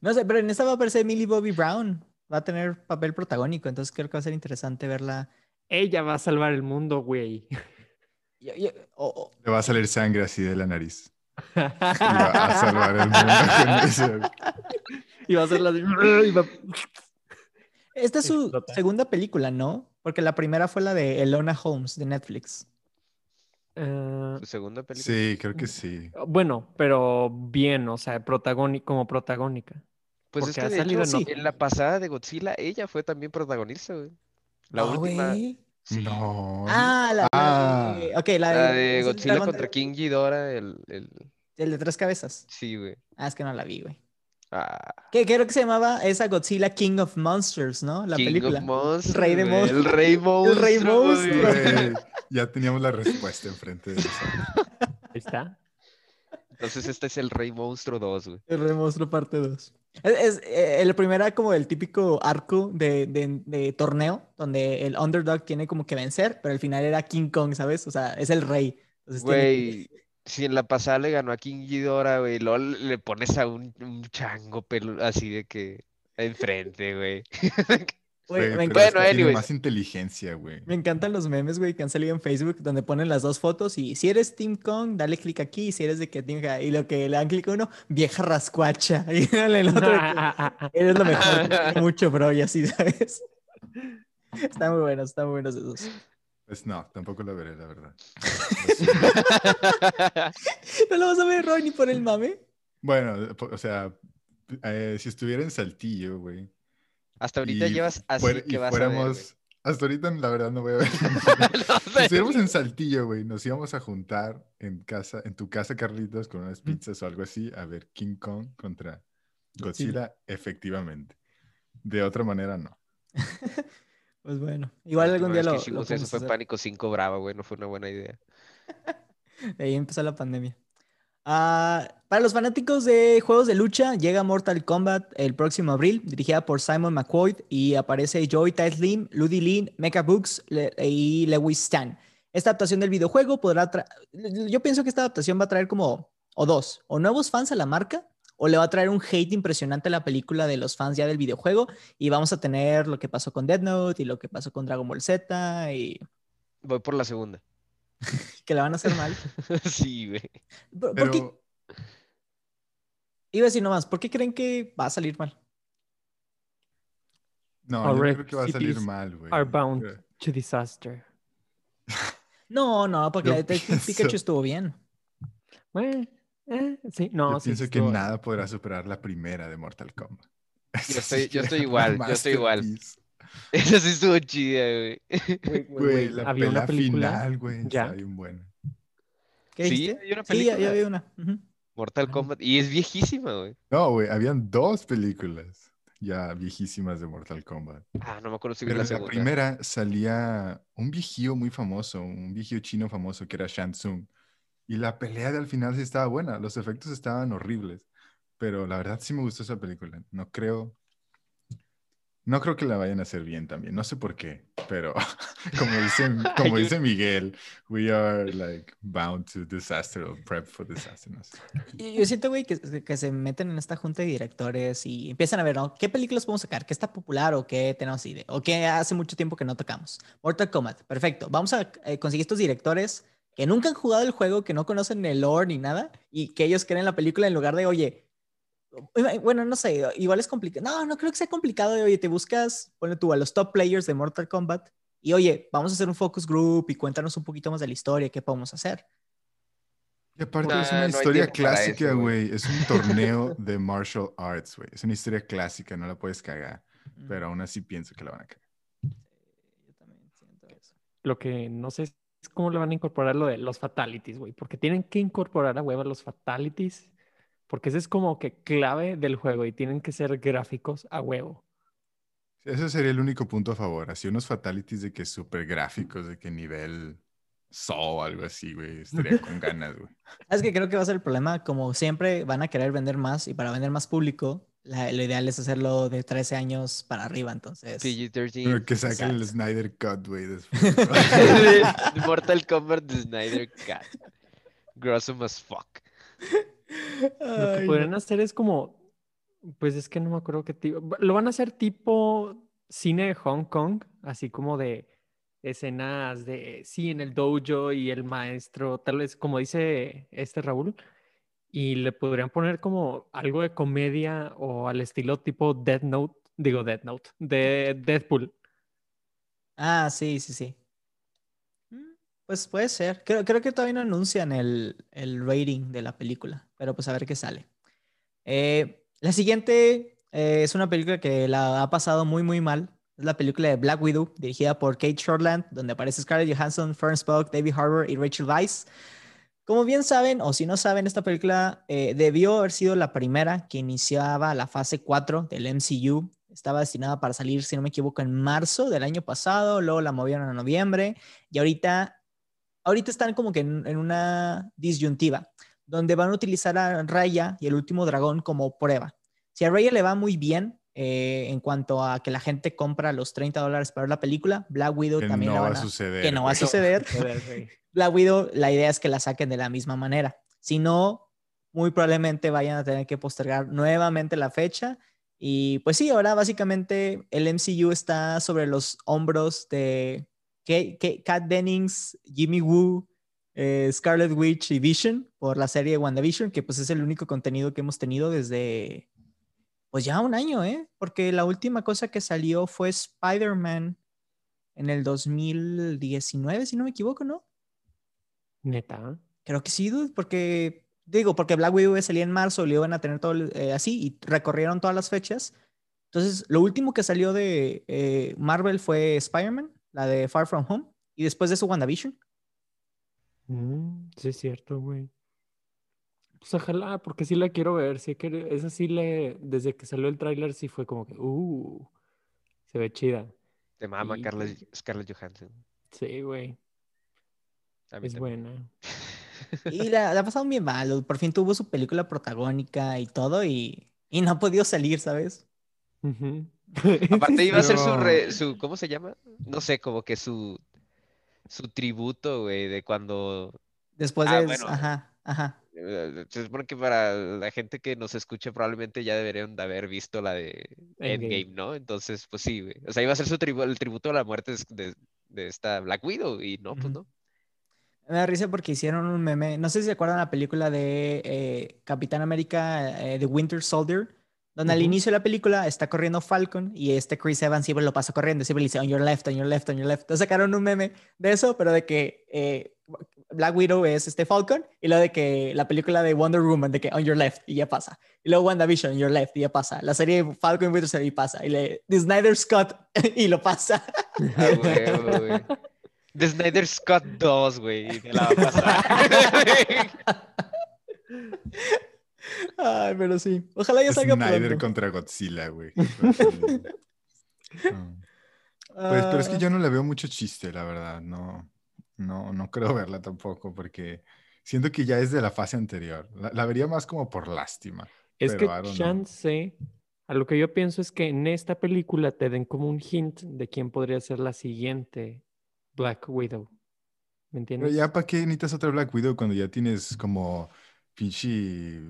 No sé, pero en esta va a aparecer Millie Bobby Brown. Va a tener papel protagónico, entonces creo que va a ser interesante verla. Ella va a salvar el mundo, güey. Yo- yo- Le va a salir sangre así de la nariz. (laughs) Y va a salvar el mundo. Y va a ser la de... (laughs) Esta es su Explota. segunda película, ¿no? Porque la primera fue la de Elona Holmes de Netflix. Ah, Su segunda película. Sí, creo que sí. bueno, pero bien, o sea, protagónico, como protagónica. Pues porque es que ha salido hecho, en en la pasada de Godzilla, ella fue también protagonista, güey. La No, última. güey. sí. No. Ah, la, la Ah. de, ok, la de, La Godzilla contra de- King Ghidorah, el, el... El de tres cabezas. Sí, güey. Ah, es que no la vi, güey. Ah, Que creo que se llamaba esa Godzilla King of Monsters, ¿no? La King película. of Monsters, Rey de monstruos. El rey monstruo. rey güey. monstruo. (laughs) Ya teníamos la respuesta enfrente de nosotros. Ahí está. Entonces este es el Rey Monstruo 2, güey. El Rey Monstruo parte 2. Es, es, eh, el primero era como el típico arco de, de- de torneo, donde el underdog tiene como que vencer, pero al final era King Kong, ¿sabes? O sea, es el rey. Entonces tiene que- Güey, si en la pasada le ganó a King Ghidorah, güey, luego le pones a un, un chango pelu- así de que enfrente, güey. (laughs) Güey, Güey, me, Bueno, tiene anyways. más inteligencia, güey. me encantan los memes, güey, que han salido en Facebook donde ponen las dos fotos y si eres Team Kong, dale clic aquí, y si eres de que Team y lo que le dan clic a uno, vieja rascuacha. (laughs) Y en el otro, eres lo mejor, (laughs) mucho, bro, y así, ¿sabes? Están muy buenos, están muy buenos esos. Pues no, tampoco lo veré, la verdad. (laughs) ¿No lo vas a ver, Roy, ni por el mame? Bueno, o sea, eh, si estuviera en Saltillo, güey. Hasta ahorita y llevas así fuera- que vas a ver, güey. hasta ahorita la verdad no voy a ver. (laughs) No si estuviéramos en Saltillo, güey, nos íbamos a juntar en casa, en tu casa, Carlitos, con unas pizzas o algo así, a ver King Kong contra Godzilla, efectivamente. De otra manera, no. (laughs) Pues bueno, igual algún día lo, que lo eso fue hacer. Pánico 5 Brava, güey. No fue una buena idea. (laughs) De ahí empezó la pandemia. Ah, para los fanáticos de juegos de lucha, llega Mortal Kombat el próximo abril, dirigida por Simon McCoy y aparece Joey Lim, Ludi Lin, Mecha Books Le- y Lewis Stan. Esta adaptación del videojuego podrá traer. Yo pienso que esta adaptación va a traer como, o dos, o nuevos fans a la marca, o le va a traer un hate impresionante a la película de los fans ya del videojuego, y vamos a tener lo que pasó con Dead Note y lo que pasó con Dragon Ball Z, y Voy por la segunda. (laughs) que la van a hacer mal. (laughs) sí, güey. ¿Por, por qué- Pero Iba a decir nomás, ¿por qué creen que va a salir mal? no, yo creo que va a salir mal, güey. Are bound to disaster. No, no, porque Yo la de Detective pienso- Pikachu estuvo bien. Bueno, eh, sí, no, Yo sí, pienso que nada podrá superar la primera de Mortal Kombat. (laughs) Yo estoy- yo igual, yo estoy igual. (laughs) Esa sí estuvo chida, güey. Güey, güey, la había una película. final, güey, ya. está bien buena. ¿Qué Sí, hay una Sí, ya, película. vi una. Mortal Ay. Kombat. Y es viejísima, güey. No, güey, habían dos películas ya viejísimas de Mortal Kombat. Ah, no me acuerdo si Pero la en la primera salía un vigío muy famoso, un vigío chino famoso que era Shang Tsung. Y la pelea de al final sí estaba buena, los efectos estaban horribles. Pero la verdad sí me gustó esa película. No creo. No creo que la vayan a hacer bien también. No sé por qué. Pero (laughs) como dice, (laughs) como dice Miguel, we are like bound to disaster or prep for disaster. No sé. Yo siento, güey, que, que se meten en esta junta de directores y empiezan a ver, ¿no? ¿Qué películas podemos sacar? ¿Qué está popular o qué tenemos idea? ¿O qué hace mucho tiempo que no tocamos? Mortal Kombat, perfecto. Vamos a eh, conseguir estos directores que nunca han jugado el juego, que no conocen el lore ni nada, y que ellos creen la película en lugar de, oye, bueno, no sé, igual es complicado. No, no creo que sea complicado. de, Oye, te buscas, ponle tú a los top players de Mortal Kombat y oye, vamos a hacer un focus group y cuéntanos un poquito más de la historia, qué podemos hacer. Y aparte Nah, es una no historia clásica, güey. Es un torneo (laughs) de martial arts, güey. Es una historia clásica, no la puedes cagar. Pero aún así pienso que la van a cagar. Yo también siento eso. Lo que no sé es cómo le van a incorporar lo de los fatalities, güey. Porque tienen que incorporar a huevo los fatalities. Porque ese es como que clave del juego y tienen que ser gráficos a huevo. Ese sería el único punto a favor. Así unos fatalities de que súper gráficos, de que nivel Saw o algo así, güey. Estaría con (laughs) ganas, güey. Es que creo que va a ser el problema, como siempre van a querer vender más y para vender más público, la- lo ideal es hacerlo de 13 años para arriba, entonces. PG-13. Pero que saquen el. Snyder Cut, güey. después. (laughs) (laughs) (laughs) Mortal Kombat de Snyder Cat. Gruesome as fuck. Lo que podrían hacer es como, pues es que no me acuerdo qué tipo. Lo van a hacer tipo cine de Hong Kong, así como de escenas de, sí, en el dojo y el maestro, tal vez como dice este Raúl, y le podrían poner como algo de comedia o al estilo tipo Death Note, digo Death Note, de Deadpool. Ah, sí, sí, sí. Mm, Pues puede ser. Creo, creo que todavía no anuncian el, el rating de la película, pero pues a ver qué sale. Eh, la siguiente eh, es una película que la ha pasado muy, muy mal. Es la película de Black Widow, dirigida por Kate Shortland, donde aparece Scarlett Johansson, Florence Pugh, David Harbour y Rachel Weisz. Como bien saben, o si no saben, esta película eh, debió haber sido la primera que iniciaba la fase 4 del MCU. Estaba destinada para salir, si no me equivoco, en marzo del año pasado, luego la movieron a noviembre y ahorita, ahorita están como que en, en una disyuntiva, donde van a utilizar a Raya y el último dragón como prueba. Si a Raya le va muy bien eh, en cuanto a que la gente compra los 30 dólares para ver la película, Black Widow que también no la va van a a, suceder. que no va a suceder. Black Widow, la idea es que la saquen de la misma manera. Si no, muy probablemente vayan a tener que postergar nuevamente la fecha Y pues sí, ahora básicamente el MCU está sobre los hombros de Ka- Ka- Kat Dennings, Jimmy Woo, eh, Scarlet Witch y Vision por la serie WandaVision, que pues es el único contenido que hemos tenido desde pues ya un año, ¿eh? Porque la última cosa que salió fue Spider-Man en el 2019, si no me equivoco, ¿no? Neta. Creo que sí, dude, porque digo, porque Black Widow salía en marzo, le iban a tener todo eh, así y recorrieron todas las fechas. Entonces, lo último que salió de eh, Marvel fue Spider-Man, la de Far From Home, y después de eso WandaVision. Mm, sí, es cierto, güey. Pues ojalá, porque sí la quiero ver. Sí que esa sí le, desde que salió el tráiler sí fue como que, uh, se ve chida. Te mama Carla- güey. Scarlett Johansson. Sí, güey, A mí es también. buena. (laughs) Y la, la ha pasado bien mal. Por fin tuvo su película protagónica y todo, y, y no ha podido salir, ¿sabes? (laughs) Aparte iba a ser su, re- su, ¿cómo se llama? No sé, como que su, su tributo, güey, de cuando... Después Ah, de. bueno. Ajá, ajá. eh, Se supone que para la gente que nos escuche probablemente ya deberían de haber visto la de Endgame. Endgame, ¿no? Entonces, pues sí, güey. O sea, iba a ser su tribu- el tributo a la muerte de, de- esta Black Widow y no, pues no. Me da risa porque hicieron un meme. No sé si se acuerdan la película de eh, Capitán América, eh, The Winter Soldier, donde al Ujú. inicio de la película está corriendo Falcon y este Chris Evans siempre lo pasa corriendo, siempre le dice on your left, on your left, on your left. Entonces sacaron un meme de eso, pero de que eh, Black Widow es este Falcon y lo de que la película de Wonder Woman, de que on your left y ya pasa. Y luego WandaVision, on your left y ya pasa. La serie Falcon y Winter Soldier y pasa. Y le The Snyder Scott (laughs) y lo pasa. Ah, güey. The Snyder Scott 2, güey. me la va a pasar. Ay, pero sí. Ojalá ya salga Snyder pronto. contra Godzilla, güey. No. (laughs) Pues, pero es que Ah. yo no le veo mucho chiste, la verdad. No, no, no creo verla tampoco, porque siento que ya es de la fase anterior. La, la vería más como por lástima. Es que know. chance, a lo que yo pienso es que en esta película te den como un hint de quién podría ser la siguiente Black Widow. ¿Me Pero entiendes? ya, ¿para qué necesitas otra Black Widow cuando ya tienes como pinche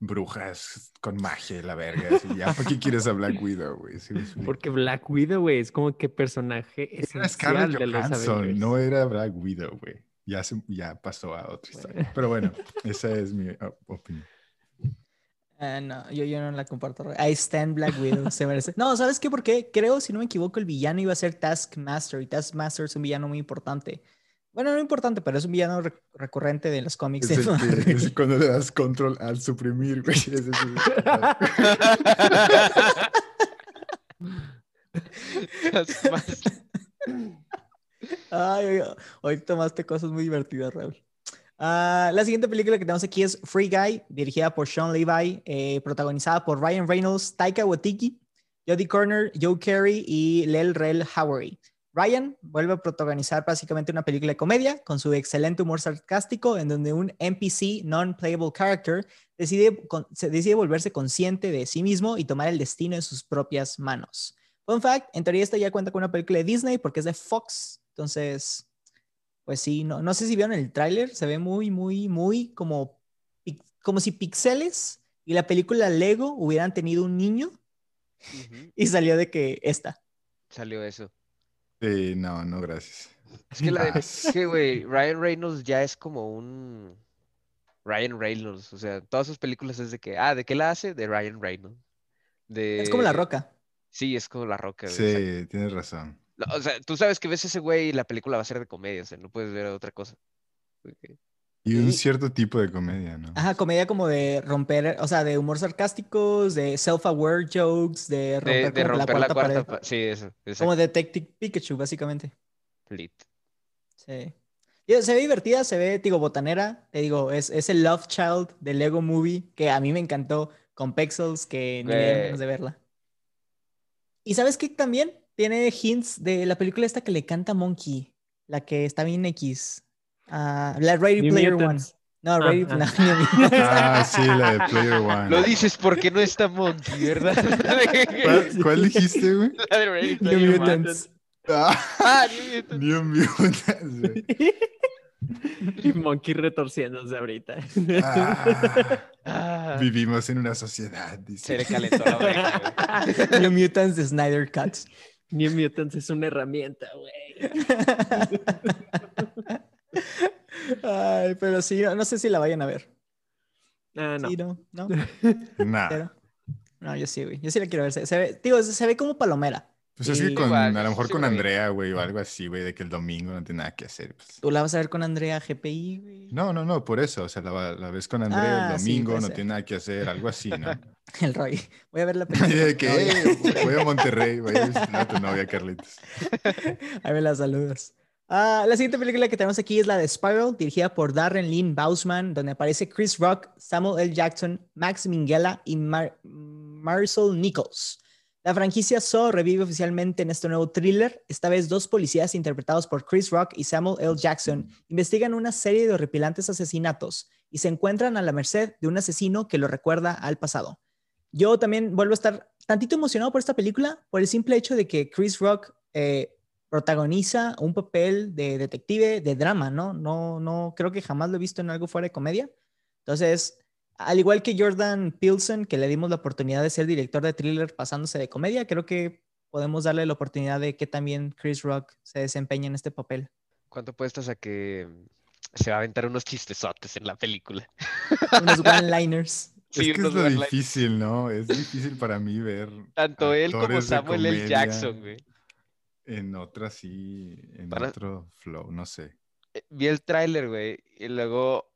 brujas con magia y la verga? así? ¿Ya para qué quieres a Black Widow, güey? Sí. Porque Black Widow, güey, es como que personaje Era esencial Scarlett de los Avengers. no era Black Widow, güey. Ya, se- ya pasó a otra historia. Pero bueno, esa es mi opinión. Ah, no, yo, yo no la comparto. I stand Black Widow. Se merece. No, ¿sabes qué? ¿Por qué? Creo, si no me equivoco, el villano iba a ser Taskmaster. Y Taskmaster es un villano muy importante. Bueno, no importante, pero es un villano re- recurrente de los cómics Es de el que- Marvel. es cuando le das control al suprimir, güey. Es Ay, ay, ay, hoy tomaste cosas muy divertidas, Raúl. Ah, la siguiente película que tenemos aquí es Free Guy, dirigida por Sean Levi, eh, protagonizada por Ryan Reynolds, Taika Waititi, Jodie Corner, Joe Carey y Lel Rel Howery. Ryan vuelve a protagonizar básicamente una película de comedia con su excelente humor sarcástico en donde un NPC, non-playable character, decide, se decide volverse consciente de sí mismo y tomar el destino en sus propias manos. Fun fact, en teoría esta ya cuenta con una película de Disney porque es de Fox. Entonces, pues sí, no, no sé si vieron el tráiler, se ve muy, muy, muy como, como si Pixeles y la película Lego hubieran tenido un niño y salió de que esta. Salió eso. Sí, no, no, gracias. Es que, la de- (laughs) es que, güey, Ryan Reynolds ya es como un Ryan Reynolds. O sea, todas sus películas es de que, ah, ¿de qué la hace? De Ryan Reynolds. De... Es como La Roca. Sí, es como La Roca, güey. Sí, tienes razón. No, O sea, tú sabes que ves ese güey y la película va a ser de comedia, o sea, no puedes ver otra cosa. Y un Y- cierto tipo de comedia, ¿no? Ajá, comedia como de romper, o sea, de humor sarcásticos, de self-aware jokes, de romper, De, de como que romper la cuarta, pared. pa- sí, eso, Como exacto. Detective Pikachu, básicamente. Lit. Sí. Y Se ve divertida, se ve, digo, botanera. Te digo, es, es el Love Child de Lego Movie, que a mí me encantó, con Pexels, que ni me Güey. ganas de verla. Y sabes qué también tiene hints de la película esta que le canta Monkey, la que está bien X. Ah, la Ready New Player Mutants. One. No, Ready ah. no, (laughs) New Mutants. Ah, sí, la de Player One. Lo dices porque no está Monkey, ¿verdad? (laughs) ¿Cuál, cuál dijiste, güey? La de Ready New Player One. Mutants. Ah, Ah, New Mutants. New Mutants, güey. (laughs) Y Monkey retorciéndose ahorita. Ah, Ah, vivimos en una sociedad, dice. se le calentó la oreja, güey. New Mutants de Snyder Cut. New Mutants es una herramienta, güey. Ay, pero sí, no, no sé si la vayan a ver. Ah, no. Sí, no, no. (laughs) Nah. Pero- no, yo sí, güey. Yo sí la quiero ver. Se, se ve, digo, se ve como palomera. Pues es que con, Igual, a lo mejor sí, con. Andrea, güey, o algo así, güey, de que el domingo no tiene nada que hacer. pues. Tú la vas a ver con Andrea GPI, güey. No, no, no, por eso. O sea, la, la ves con Andrea Ah, el sí, domingo, no ser. tiene nada que hacer, algo así, ¿no? (laughs) El Roy. Voy a ver la (laughs) película. de que "Eh, voy a Monterrey, voy a visitar a tu novia, Carlitos. (laughs) Ahí me las saludas. Ah, la siguiente película que tenemos aquí es la de Spiral, dirigida por Darren Lynn Bausman, donde aparece Chris Rock, Samuel L. Jackson, Max Minghella y Mar Marisol Nichols. La franquicia Saw revive oficialmente en este nuevo thriller. Esta vez dos policías interpretados por Chris Rock y Samuel L. Jackson investigan una serie de horripilantes asesinatos y se encuentran a la merced de un asesino que lo recuerda al pasado. Yo también vuelvo a estar tantito emocionado por esta película por el simple hecho de que Chris Rock eh, protagoniza un papel de detective de drama, ¿no? No, no, creo que jamás lo he visto en algo fuera de comedia. Entonces, al igual que Jordan Peelson, que le dimos la oportunidad de ser director de thriller pasándose de comedia, creo que podemos darle la oportunidad de que también Chris Rock se desempeñe en este papel. ¿Cuánto apuestas a que se va a aventar unos chistesotes en la película? Unos (laughs) one-liners. Sí, es que es lo difícil, ¿no? Es difícil para mí ver Tanto él como Samuel L. Jackson, güey. En otra sí, en Para- otro flow, no sé. Eh, Vi el tráiler, güey, y luego,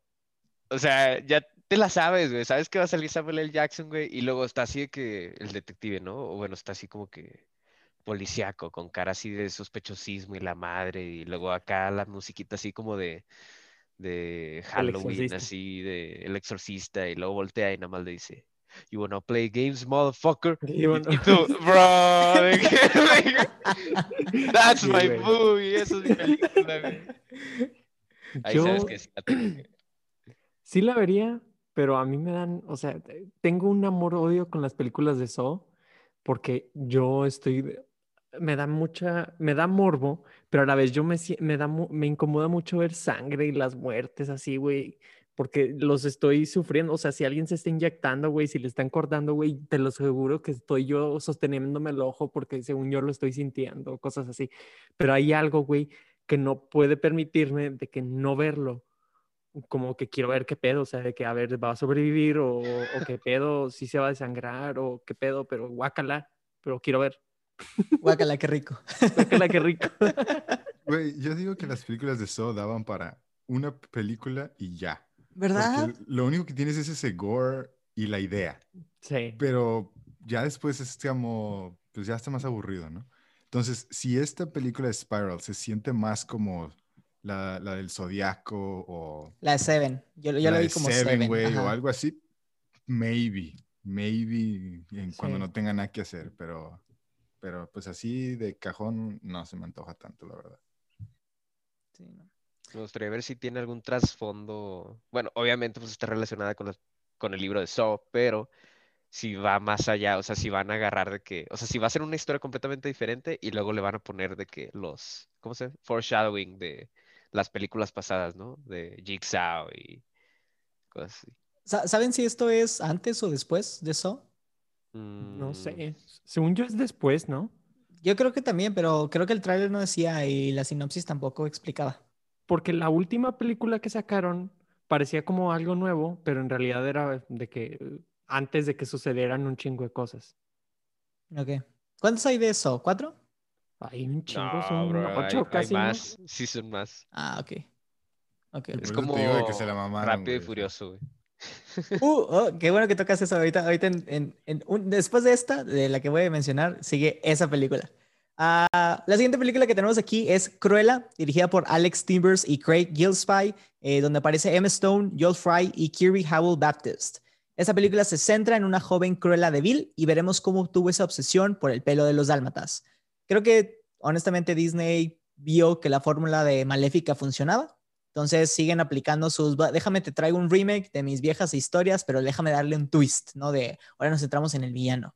o sea, ya te la sabes, güey, sabes que va a salir Samuel L. Jackson, güey, y luego está así de que el detective, ¿no? O bueno, está así como que policíaco, con cara así de sospechosismo y la madre, y luego acá la musiquita así como de, de Halloween, así de El Exorcista, y luego voltea y nada más le dice, You wanna play games, motherfucker? (laughs) Y Y tú, bro, (laughs) that's Sí, my movie, eso es mi película, güey. (laughs) Ahí yo sabes que sí la tengo sí la vería, pero a mí me dan, o sea, te- tengo un amor-odio con las películas de Saw, porque yo estoy, me da mucha, me da morbo, pero a la vez yo me, me da, me incomoda mucho ver sangre y las muertes así, güey, porque los estoy sufriendo, o sea, si alguien se está inyectando, güey, si le están cortando, güey, te lo aseguro que estoy yo sosteniéndome el ojo porque según yo lo estoy sintiendo, cosas así, pero hay algo, güey, que no puede permitirme de que no verlo como que quiero ver qué pedo, o sea, de que a ver, va a sobrevivir o, o qué pedo, si se va a desangrar o qué pedo, pero guácala, pero quiero ver. Guácala, qué rico. (laughs) Guácala, qué rico. (laughs) Güey, yo digo que las películas de Saw daban para una película y ya. ¿Verdad? Porque lo único que tienes es ese gore y la idea. Sí. Pero ya después es como, pues ya está más aburrido, ¿no? Entonces, si esta película de Spiral se siente más como la, la del Zodiaco o La de Seven. Yo, yo la, de vi como Seven, Seven. güey, o algo así, maybe, maybe en cuando Sí. no tenga nada que hacer, pero, pero pues así de cajón no se me antoja tanto, la verdad. Sí, no. Me gustaría ver si tiene algún trasfondo. Bueno, obviamente pues está relacionada con, los- con el libro de Saw, pero si va más allá, o sea, si van a agarrar de que, o sea, si va a ser una historia completamente diferente y luego le van a poner de que los, ¿cómo se? Foreshadowing de las películas pasadas, ¿no? De Jigsaw y cosas así. Sa- ¿Saben si esto es antes o después de Saw? No Mm, sé. Según yo es después, ¿no? Yo creo que también, pero creo que el tráiler no decía y la sinopsis tampoco explicaba. Porque la última película que sacaron parecía como algo nuevo, pero en realidad era de que antes de que sucedieran un chingo de cosas. Ok. ¿Cuántos hay de Saw? ¿Cuatro? Hay un chingo, No, son bro, hay- ocho hay casi, ¿no? más, sí son más. Ah, ok. Ok. Por Es como te digo de que se la mamaron, Rápido y güey. Furioso, güey. (laughs) Uh, oh, qué bueno que tocas eso ahorita. Ahorita en, en- en un- después de esta, de la que voy a mencionar, sigue esa película. Ah, la siguiente película que tenemos aquí es Cruella, dirigida por Alex Timbers y Craig Gillespie, eh, donde aparece Emma Stone, Joel Fry y Kirby Howell Baptist. Esta película se centra en una joven Cruella de Vil y veremos cómo obtuvo esa obsesión por el pelo de los dálmatas. Creo que, honestamente, Disney vio que la fórmula de Maléfica funcionaba entonces siguen aplicando sus, "Va, déjame te traigo un remake de mis viejas historias, pero déjame darle un twist, ¿no? De ahora nos centramos en el villano.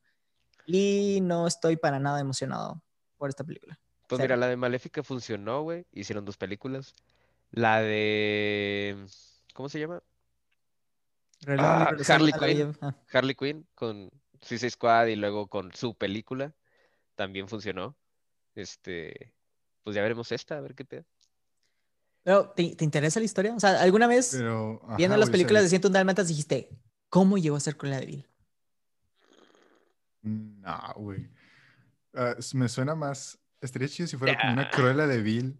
Y no estoy para nada emocionado por esta película. Pues mira, la de Maléfica funcionó, güey. Hicieron dos películas. La de. ¿Cómo se llama? Ah, Harley Quinn. ah. Harley Quinn con Suicide Squad y luego con su película. También funcionó. Este. Pues ya veremos esta, a ver qué pedo. Pero, ¿te, te interesa la historia? O sea, ¿alguna vez Pero. ajá, viendo las güey, películas de 101 Dálmatas dijiste, ¿cómo llegó a ser Cruella de Vil? No, güey. Ah, s- me suena más. Estaría chido si fuera como una Ah. Cruella de Vil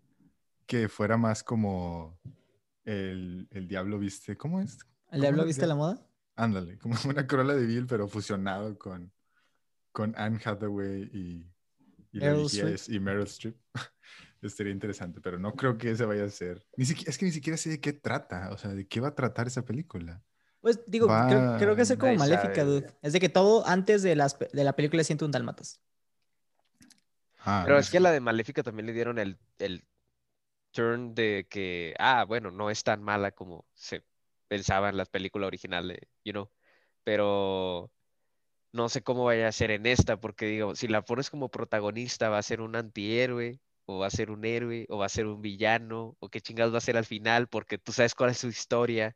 que fuera más como el, el diablo viste. ¿Cómo es? ¿El ¿Cómo diablo viste la moda? Ándale, como (laughs) una Cruella de Vil, pero fusionado con, con Anne Hathaway y, y, la y Meryl Streep. (laughs) Estaría interesante, pero no creo que ese vaya a ser. Ni siquiera, es que ni siquiera sé de qué trata, o sea, de qué va a tratar esa película. Pues digo, creo, creo que es Va- como maléfica, sabe, dude. Es de que todo antes de, las, de la película de 101 Dálmatas. Ah, Pero no es que a la de Maléfica también le dieron el, el turn de que, ah, bueno, no es tan mala como se pensaba en la película original de, you know, pero no sé cómo vaya a ser en esta, porque digo, si la pones como protagonista, va a ser un antihéroe, o va a ser un héroe, o va a ser un villano, o qué chingados va a ser al final, porque tú sabes cuál es su historia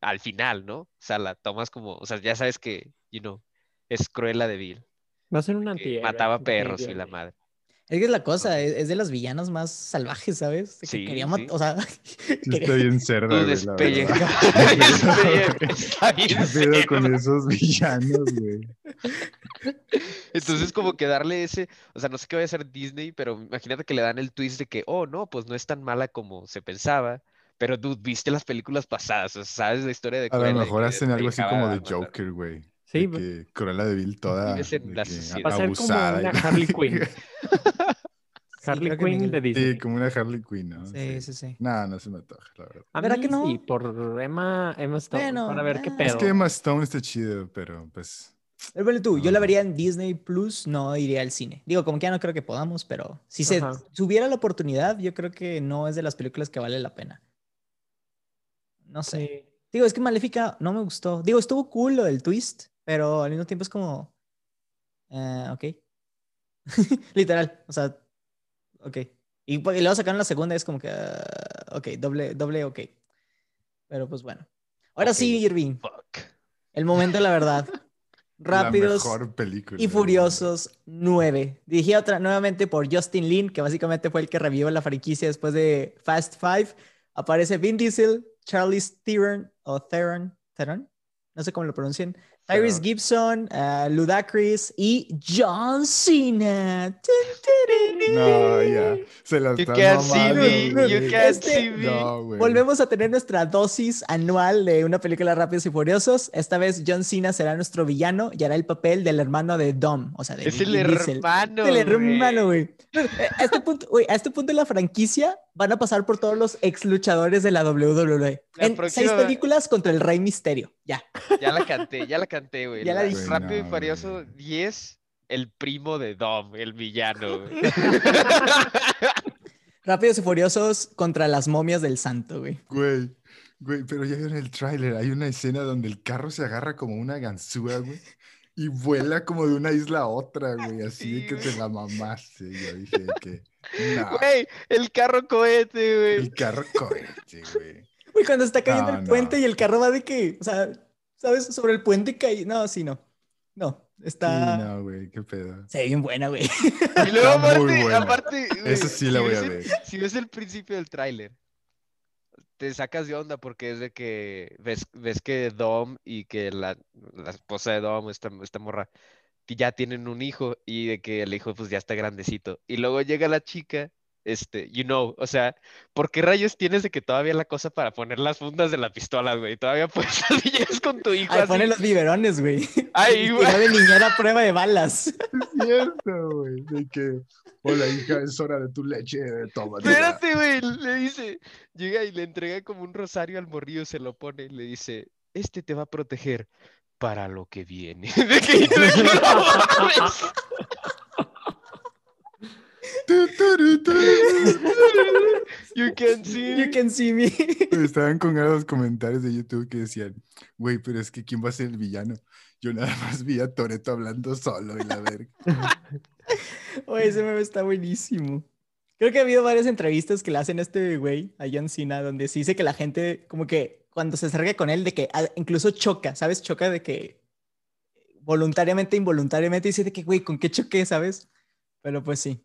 al final, ¿no? O sea, la tomas como, o sea, ya sabes que, you know, es Cruella de Vil, Va a ser un antihéroe. mataba perros y la madre. Es que es la cosa, Entonces- es, es de las villanas más salvajes, ¿sabes? Que Sí, quería sí. O sea, (laughs) está bien cerda, Tú güey, la despelleja. verdad. (laughs) (laughs) Está bien ¿Qué pedo cerdo. con esos villanos, güey? Entonces, como que darle ese, o sea, no sé qué vaya a ser Disney, pero imagínate que le dan el twist de que, oh, no, pues no es tan mala como se pensaba, pero tú viste las películas pasadas, o sea, sabes la historia de A lo Cruella mejor hacen algo así como de. Joker, güey. Sí, de que Cruella de Vil toda de la que sociedad. Va a ser como abusada. una la- Harley Quinn. Sí, Harley Quinn de Disney. Sí, como una Harley Quinn, ¿no? Sí, sí, sí. No, no se me antoja, la verdad. A ¿Verdad mí que no? sí, por Emma, Emma Stone, Bueno, para ver qué ah, pedo. Es que Emma Stone está chido, pero pues. Pero bueno, tú, yo la vería en Disney Plus, no iría al cine. Digo, como que ya no creo que podamos, pero si se Ajá. tuviera la oportunidad, yo creo que no es de las películas que vale la pena. No sé. Sí. Digo, es que Maléfica no me gustó. Digo, estuvo cool lo del twist, pero al mismo tiempo es como. eh, ok. (laughs) Literal. O sea, ok. Y, y luego sacaron la segunda, es como que. ah, ok, doble, doble, ok. Pero pues bueno. Ahora Ok. sí, Irving. Fuck. El momento de la verdad. (laughs) Rápidos La mejor película. y. Furiosos 9. Dirigida otra, nuevamente por Justin Lin, que básicamente fue el que revivió la franquicia después de Fast Five. Aparece Vin Diesel, Charlize Theron, o Theron, Theron, no sé cómo lo pronuncian, Tyrese. Gibson, uh, Ludacris y John Cena. No, ya. Se la You están can't see mamando, me, you can't Este- see me. No, güey. Volvemos a tener nuestra dosis anual de una película de Rápidos y Furiosos. Esta vez John Cena será nuestro villano y hará el papel del hermano de Dom, o sea, de Es el hermano, El hermano, güey. Eh, A este punto, güey, a este punto de la franquicia van a pasar por todos los ex luchadores de la WWE. La en seis películas contra el Rey Misterio. Ya. Ya la canté, ya la canté, güey. Ya la La- dije. Rápido y Furioso güey. 10, el primo de Dom, el villano, güey. (laughs) (laughs) Rápidos y Furiosos contra las momias del santo, güey. Güey, güey, pero ya vieron el tráiler. Hay una escena donde el carro se agarra como una ganzúa, güey. Y vuela como de una isla a otra, güey. Así de Sí, que güey. te la mamaste. Yo dije que. No, Güey, el carro cohete, güey. el carro cohete, güey. Güey, cuando está cayendo No, el no. puente y el carro va de que, o sea, ¿sabes? Sobre el puente cae. No, sí, no. No, Sí, está. no, güey, qué pedo. Se ve bien buena, güey. (laughs) Y luego Está muy aparte, buena. aparte, güey, Esa sí la si voy a ves el- ver. Si ves el principio del tráiler, te sacas de onda porque es de que ves, ves que Dom y que la, la esposa de Dom, esta, esta morra, ya tienen un hijo y de que el hijo pues ya está grandecito. Y luego llega la chica, este, you know, o sea, ¿por qué rayos tienes de que todavía la cosa para poner las fundas de la pistola, güey? Todavía puedes (laughs) billetes con tu hijo Ahí así. los biberones, güey. Ay, (laughs) Y güey. de niñera a prueba de balas. (laughs) Es cierto, güey. De que. Hola, hija, es hora de tu leche. Toma. Espérate, güey, le dice, llega y le entrega como un rosario al morrillo, se lo pone y le dice, este te va a proteger para lo que viene. De que- de que no. You can see You can see me. Estaban con los comentarios de YouTube que decían, güey, pero es que ¿quién va a ser el villano? Yo nada más vi a Toreto hablando solo y la verga. (laughs) Oye, ese meme está buenísimo. Creo que ha habido varias entrevistas que le hacen a este güey, a John Cena, donde se dice que la gente, como que cuando se acerca con él, de que ah, incluso choca, ¿sabes? Choca de que voluntariamente, involuntariamente, dice de que, güey, ¿con qué choqué, sabes? Pero pues sí.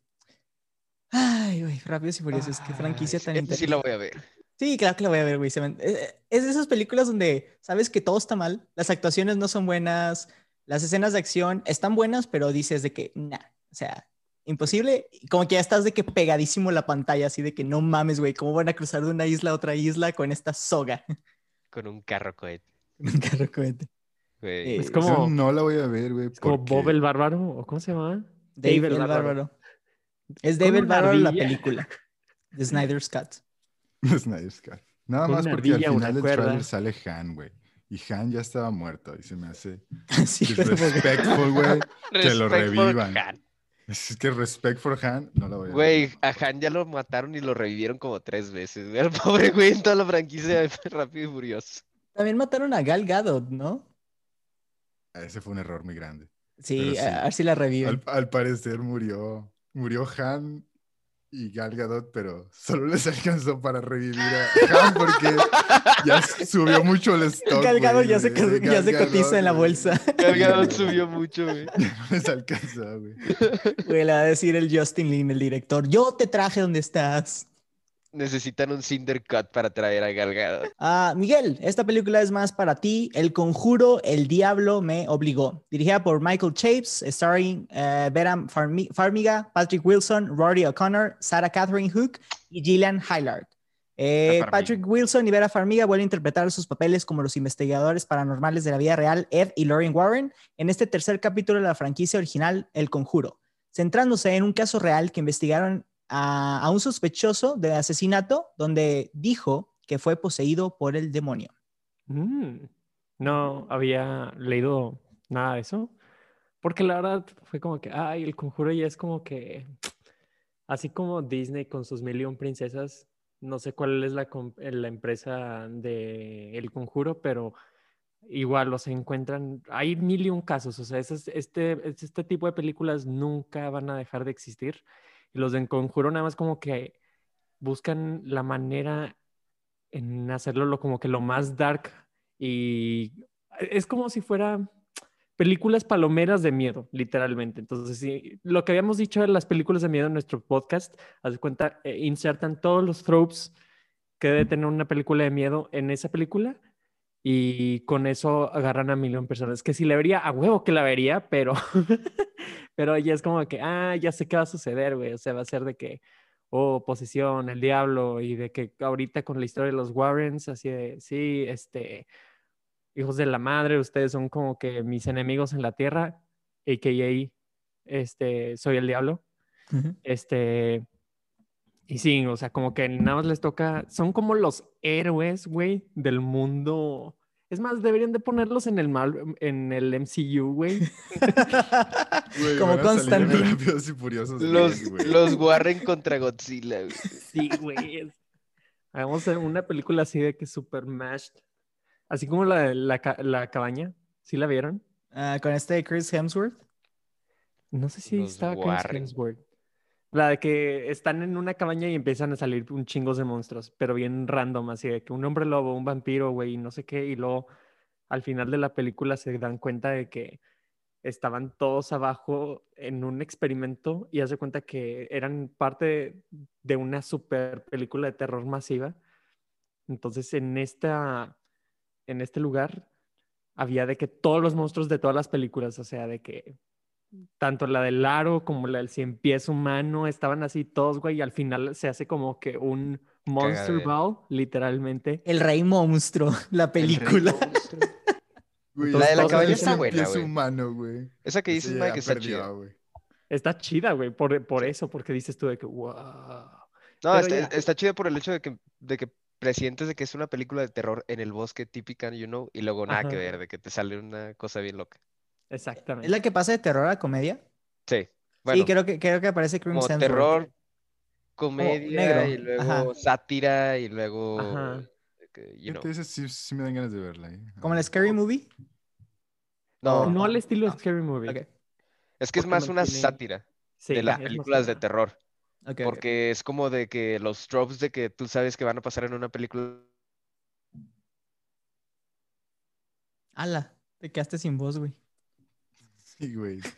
Ay, güey, Rápidos y Furiosos, qué franquicia tan Esta sí interesante. la voy a ver. Sí, claro que la voy a ver, güey. me- eh, Es de esas películas donde sabes que todo está mal, las actuaciones no son buenas, las escenas de acción están buenas, pero dices de que, nah, o sea, imposible. Y Como que ya estás de que pegadísimo la pantalla, así de que no mames, güey, ¿cómo van a cruzar de una isla a otra isla con esta soga? (laughs) Con un carro cohete. Un carro cohete. güey. Eh, Es como- no la voy a ver, güey. Es como porque- Bob el Bárbaro, ¿o cómo se llama? Dave, Dave el el bárbaro. Bárbaro. Es el una bárbaro la película. De (laughs) Snyder's Cut. Snyder's Cut. Nada más porque al ardilla, final del cuerda. trailer sale Han, güey. Y Han ya estaba muerto y se me hace (laughs) Sí, disrespectful, güey. (laughs) Que lo revivan. Han. Es que respect for Han no la voy a ver. Güey, a Han ya lo mataron y lo revivieron como tres veces. güey. Al pobre güey en toda la franquicia de Rápido y Furioso. También mataron a Gal Gadot, ¿no? Ese fue un error muy grande. Sí, sí. a a ver si la reviven. Al, al parecer murió, murió Han y Gal Gadot, pero solo les alcanzó para revivir a Han porque ya subió mucho el stock. Gal Gadot ya se, ya Gal cotiza Gadot, en la bolsa. Gal Gadot subió mucho, güey. (laughs) No les alcanzó, güey. Güey, le va a decir el Justin Lin, el director. Yo te traje donde estás. Necesitan un Cinder Cut para traer a Gal Gadot. Ah, Miguel, esta película es más para ti. El conjuro, el diablo me obligó. Dirigida por Michael Chapes, starring eh, Vera Farmi- Farmiga, Patrick Wilson, Rory O'Connor, Sarah Catherine Hook y Gillian Hillard. Eh. Patrick Wilson y Vera Farmiga vuelven a interpretar sus papeles como los investigadores paranormales de la vida real, Ed y Lauren Warren, en este tercer capítulo de la franquicia original El Conjuro, centrándose en un caso real que investigaron a, un sospechoso de asesinato donde dijo que fue poseído por el demonio. Mm, No había leído nada de eso. Porque la verdad fue como que, ay, el conjuro ya es como que, así como Disney con sus mil y un princesas, no sé cuál es la, empresa de El Conjuro, pero igual los encuentran, hay mil y un casos, o sea, este, es- este tipo de películas nunca van a dejar de existir. Y los de Conjuro nada más como que buscan la manera en hacerlo lo, como que lo más dark y es como si fuera películas palomeras de miedo, literalmente. Entonces, sí, lo que habíamos dicho de las películas de miedo en nuestro podcast, haz de cuenta, eh, insertan todos los tropes que debe tener una película de miedo en esa película y con eso agarran a millón personas. Que si la vería, a huevo que la vería, pero, (laughs) pero ya es como que, ah, ya sé qué va a suceder, güey. O sea, va a ser de que, oh, posesión, el diablo, y de que ahorita con la historia de los Warrens, así de, sí, este, hijos de la madre, ustedes son como que mis enemigos en la tierra, a.k.a. este, soy el diablo. Este, y sí, o sea, como que nada más les toca, son como los héroes, güey, del mundo. Es más, deberían de ponerlos en el, mal, en el MCU, (laughs) güey. Como Constantine. Rápidos y Furiosos Los, 10, güey. los Warren contra Godzilla, güey. Sí, güey. Hagamos una película así de que super mashed. Así como la de la, la cabaña. ¿Sí la vieron? Ah, con este Chris Hemsworth. No sé si Los estaba Chris. Hemsworth. La de que están en una cabaña y empiezan a salir un chingos de monstruos, pero bien random, así de que un hombre lobo, un vampiro, güey, no sé qué, y luego al final de la película se dan cuenta de que estaban todos abajo en un experimento y hace cuenta que eran parte de una super película de terror masiva. Entonces en esta, en este lugar había de que todos los monstruos de todas las películas, o sea, de que tanto la del aro como la del cien pies humano estaban así todos, güey, y al final se hace como que un monster Cagadero. ball, literalmente. El Rey Monstruo, (laughs) la película. (laughs) Güey, La de la los está buena, pies güey. humano, güey. Esa que dices, Mike, está chida. güey. Está chida, güey, por, por eso, porque dices tú de que, wow. No, está, ya. está chido por el hecho de que, de que presientes de que es una película de terror en el bosque típica, you know, y luego nada que ver, de que te sale una cosa bien loca. Exactamente. ¿Es la que pasa de terror a comedia? Sí, bueno, sí, creo que, creo que aparece Chris como terror, comedia, negro, y luego ajá. sátira, y luego, Ajá. que, you know. Sí, sí me dan ganas de verla. ¿eh? ¿Como el Scary Movie? No, No al estilo Ah, Scary Movie. Es que es más una sátira Sí, de las películas de terror. Porque es como de que los tropes de que tú sabes que van a pasar en una película. Ala, te quedaste sin voz, güey. Sí, güey. (laughs)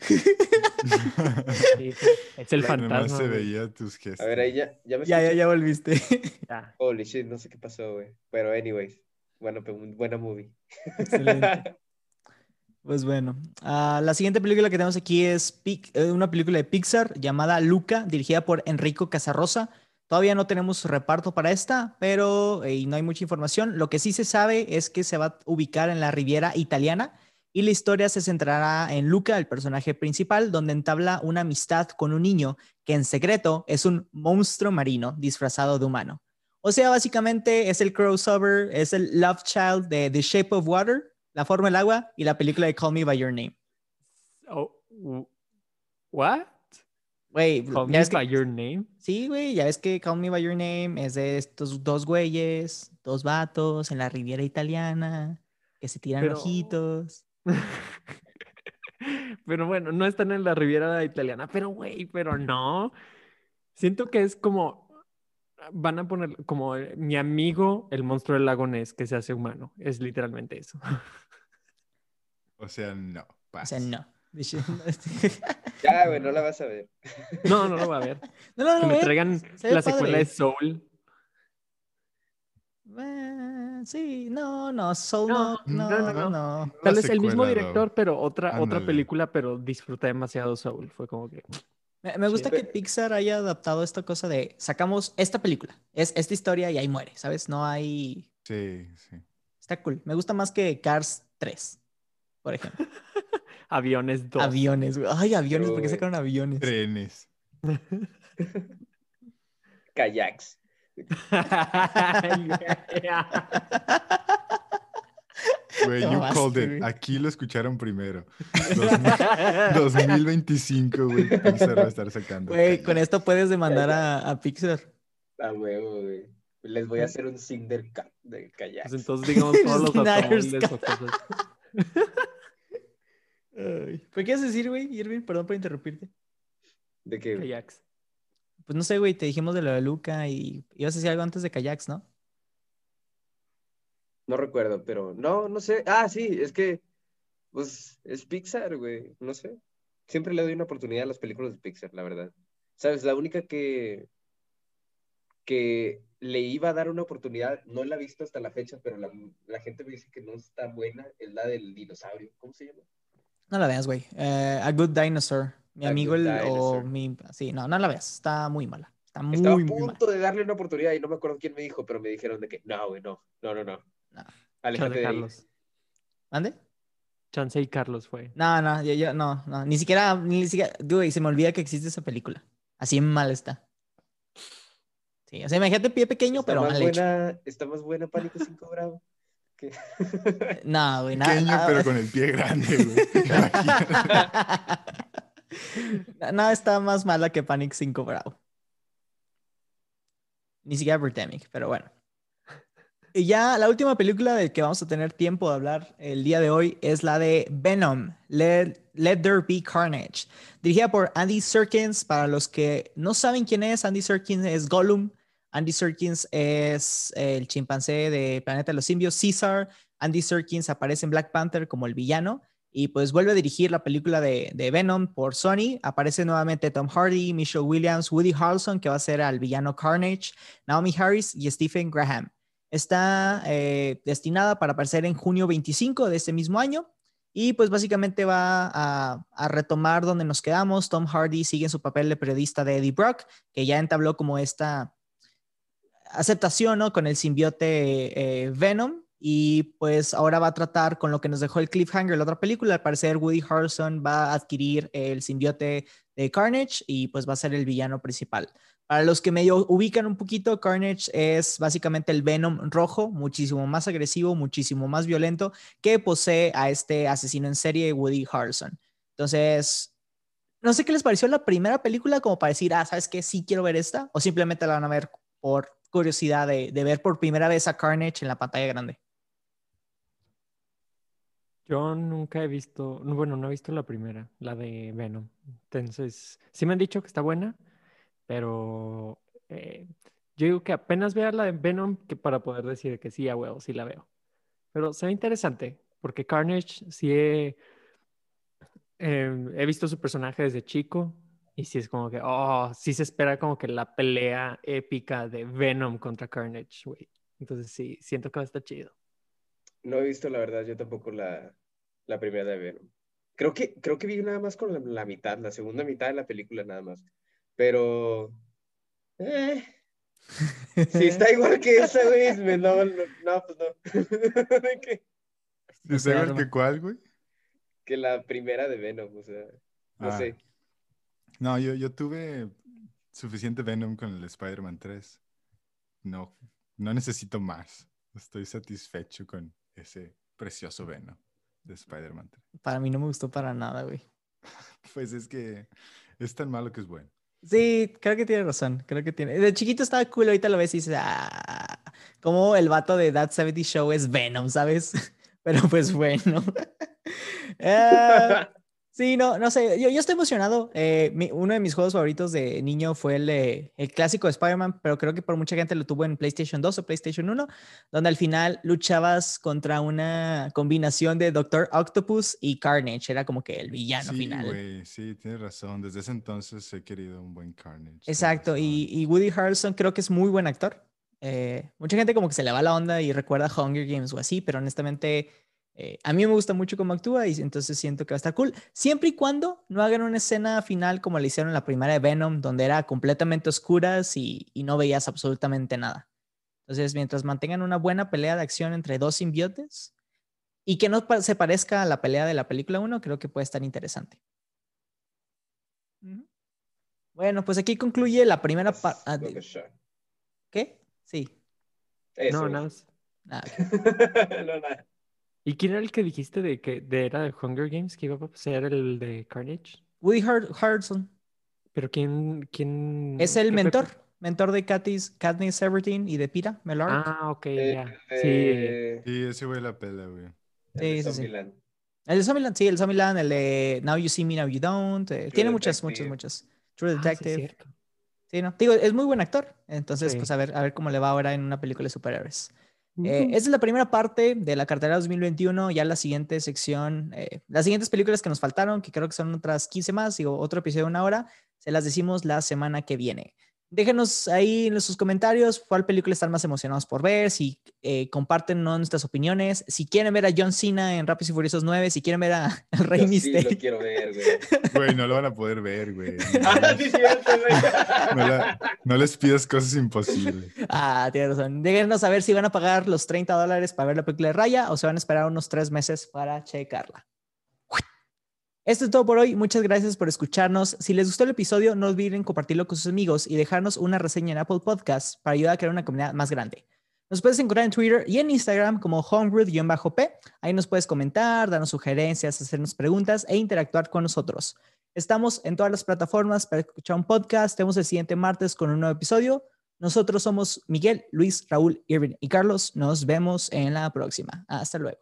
Sí, es el Nomás fantasma. se veía tus gestos. A ver, ahí ya, ya me Ya, ya, escuchas? ya volviste. (laughs) Ya. Holy shit, no sé qué pasó, güey. Pero anyways, bueno, pues, buena movie. Excelente. (laughs) Pues bueno, ah, la siguiente película que tenemos aquí es Pic- eh, una película de Pixar llamada Luca, dirigida por Enrico Casarrosa. Todavía no tenemos reparto para esta, pero eh, y no hay mucha información. Lo que sí se sabe es que se va a ubicar en la Riviera italiana y la historia se centrará en Luca, el personaje principal, donde entabla una amistad con un niño que en secreto es un monstruo marino disfrazado de humano. O sea, básicamente es el crossover, es el love child de The Shape of Water, La forma del agua y la película de Call Me By Your Name. Oh, what? Güey, Call me by your name. Sí, güey, ya ves que Call Me By Your Name es de estos dos güeyes, dos vatos en la Riviera Italiana que se tiran Pero- ojitos. (laughs) Pero bueno, no están en la Riviera italiana. Pero güey, pero no. Siento que es como van a poner como eh, mi amigo el monstruo del lago Ness que se hace humano. Es literalmente eso. O sea, no. O sea, no. (laughs) Dice- (laughs) Ya, güey, no la vas a ver. No, no lo va a ver. No, no, no, Que me traigan la secuela padre. de Soul. Eh, sí, no, no, Soul No, no, no, no, no, Tal vez el mismo director, pero otra, otra película, pero disfruté demasiado Soul. Fue como que. Me, me gusta Sí. que Pixar haya adaptado esta cosa de sacamos esta película, es esta historia y ahí muere, ¿sabes? No hay. Sí, sí. Está cool. Me gusta más que Cars 3, por ejemplo. (laughs) Aviones 2. Aviones, güey. Ay, aviones, ¿por qué sacaron aviones? Trenes. (laughs) Kayaks. (laughs) Güey, you called it. güey. Aquí lo escucharon primero. (laughs) 2000 2025, güey. Pixar va a estar sacando. Güey, con esto puedes demandar a, a Pixar. A huevo, güey. Les voy a hacer un Cinder Cup de kayaks. Pues entonces digamos todos los (laughs) automóviles o cosas. ¿Qué quieres decir, güey, Irving? Perdón por interrumpirte. ¿De qué? Kayaks. Pues no sé, güey, te dijimos de lo de Luca y ibas a decir algo antes de kayaks, ¿no? No recuerdo, pero no, no sé. Ah, sí, es que, pues, es Pixar, güey. No sé. Siempre le doy una oportunidad a las películas de Pixar, la verdad. ¿Sabes? La única que, que le iba a dar una oportunidad, no la he visto hasta la fecha, pero la, la gente me dice que no está buena, es la del dinosaurio. ¿Cómo se llama? No la veas, güey. Eh, a Good Dinosaur. Mi amigo el, o mi... Sí, no, no la veas. Está muy mala. Está muy, Estaba a muy mala. punto de darle una oportunidad y no me acuerdo quién me dijo, pero me dijeron de que no, güey, no, no, no, no. No. Chance de. Carlos. ¿Mande? Chance y Carlos fue. No, no, yo, yo- no, no. Ni siquiera, ni siquiera... Güey, se me olvida que existe esa película. Así mal está. Sí, o sea, imagínate pie pequeño, Está pero más mal hecho. buena, está más buena Pánico (laughs) 5 Bravo. que- No, güey, (laughs) nada. Pequeño, nada- pero con el pie grande, güey. (laughs) Nada está más mala que Panic 5 Bravo. Ni siquiera Birdemic, pero bueno. Y ya la última película del que vamos a tener tiempo de hablar el día de hoy es la de Venom, Let, Let There Be Carnage, dirigida por Andy Serkins. Para los que no saben quién es, Andy Serkins es Gollum. Andy Serkins es el chimpancé de Planeta de los Simbios, Caesar. Andy Serkins aparece en Black Panther como el villano y pues vuelve a dirigir la película de, de Venom por Sony. Aparece nuevamente Tom Hardy, Michelle Williams, Woody Harrelson, que va a ser al villano Carnage, Naomi Harris y Stephen Graham. Está eh, destinada para aparecer en junio 25 de este mismo año. Y pues básicamente va a, retomar donde nos quedamos. Tom Hardy sigue en su papel de periodista de Eddie Brock, que ya entabló como esta aceptación ¿no? con el simbiote eh, Venom. Y pues ahora va a tratar con lo que nos dejó el cliffhanger la otra película. Al parecer, Woody Harrelson va a adquirir el simbiote de Carnage y pues va a ser el villano principal. Para los que medio ubican un poquito, Carnage es básicamente el Venom rojo, muchísimo más agresivo, muchísimo más violento, que posee a este asesino en serie, Woody Harrelson. Entonces, no sé qué les pareció la primera película, como para decir, ah, ¿sabes qué? Sí quiero ver esta, o simplemente la van a ver por curiosidad de, de ver por primera vez a Carnage en la pantalla grande. Yo nunca he visto, no, bueno, no he visto la primera, la de Venom. Entonces, sí me han dicho que está buena, Pero eh, yo digo que apenas vea la de Venom para poder decir que sí, a huevo, sí la veo. Pero se ve interesante, porque Carnage sí he, em, he visto su personaje desde chico y sí es como que, oh, sí se espera como que la pelea épica de Venom contra Carnage, güey. Entonces sí, siento que va a estar chido. No he visto, la verdad, yo tampoco la, la primera de Venom. Creo que, creo que vi nada más con la, la mitad, la segunda mitad de la película nada más. Pero... Eh, si está (laughs) igual que esa, güey, me- no, no, no, pues no. (laughs) ¿De qué? ¿Es Claro. igual que cuál, güey? que la primera de Venom, o sea, no Ah. sé. No, yo, yo tuve suficiente Venom con el Spider-Man 3. No, no necesito más. Estoy satisfecho con ese precioso Venom de Spider-Man 3. Para mí no me gustó para nada, güey. (laughs) Pues es que es tan malo que es bueno. Sí, creo que tiene razón. Creo que tiene. De chiquito estaba cool, ahorita lo ves y dices, ah, como el vato de That 70 Show es Venom, ¿sabes? (laughs) Pero pues bueno. (laughs) Eh, sí, no, no sé. Yo, yo estoy emocionado. Eh, mi- uno de mis juegos favoritos de niño fue el, clásico de Spider-Man, pero creo que por mucha gente lo tuvo en PlayStation 2 o PlayStation 1, donde al final luchabas contra una combinación de Doctor Octopus y Carnage. Era como que el villano sí, final. güey, sí, tienes razón. Desde ese entonces he querido un buen Carnage. Exacto, y Woody Harrelson creo que es muy buen actor. Eh, mucha gente como que se le va la onda y recuerda Hunger Games o así, pero honestamente eh, a mí me gusta mucho cómo actúa y entonces siento que va a estar cool. Siempre y cuando no hagan una escena final como le hicieron en la primera de Venom, donde era completamente oscuras y, y no veías absolutamente nada. Entonces, mientras mantengan una buena pelea de acción entre dos simbiotes y que no pa- se parezca a la pelea de la película 1, creo que puede estar interesante. Bueno, pues aquí concluye la primera That's parte. not a shot. ¿Qué? Sí. Eso. No, nada. Ah, (laughs) no, nada. ¿Y quién era el que dijiste de que de, era de Hunger Games que iba a ser el de Carnage? Woody Har- Harrelson Pero quién, quién es el mentor, perso- mentor de Katniss, Katniss Everdeen y de Pira Mellard. Ah, ok, Eh, ya. Sí. eh, Sí, ese güey la pela, güey. el Sí, de sí, sí. El de Zombieland, sí, el Zombieland, el de Now You See Me, Now You Don't. eh, tiene muchas, muchas, Detective. muchas. True Ah, sí, Detective. cierto. Sí, no. Digo, es muy buen actor. Entonces, Sí. pues a ver, a ver cómo le va ahora en una película de superhéroes. Eh, esa es la primera parte de la cartera 2021. Ya la siguiente sección, eh, las siguientes películas que nos faltaron, que creo que son otras 15 más, digo, otro episodio de una hora, se las decimos la semana que viene. Déjenos ahí en sus comentarios cuál película están más emocionados por ver, si eh, comparten nuestras opiniones, si quieren ver a John Cena en Rápidos y Furiosos 9, si quieren ver a el Rey Yo sí Misterio. lo quiero ver, güey. (laughs) Güey, no lo van a poder ver, güey. (laughs) Ah, sí, cierto, güey. (laughs) No, la- no les pidas cosas imposibles. Ah, tiene razón. Déjenos saber si van a pagar los 30 dólares para ver la película de Raya o se van a esperar unos tres meses para checarla. Esto es todo por hoy. Muchas gracias por escucharnos. Si les gustó el episodio, no olviden compartirlo con sus amigos y dejarnos una reseña en Apple Podcasts para ayudar a crear una comunidad más grande. Nos puedes encontrar en Twitter y en Instagram como homebrewed-p. Ahí nos puedes comentar, darnos sugerencias, hacernos preguntas e interactuar con nosotros. Estamos en todas las plataformas para escuchar un podcast. Tenemos el siguiente martes con un nuevo episodio. Nosotros somos Miguel, Luis, Raúl, Irving y Carlos. Nos vemos en la próxima. Hasta luego.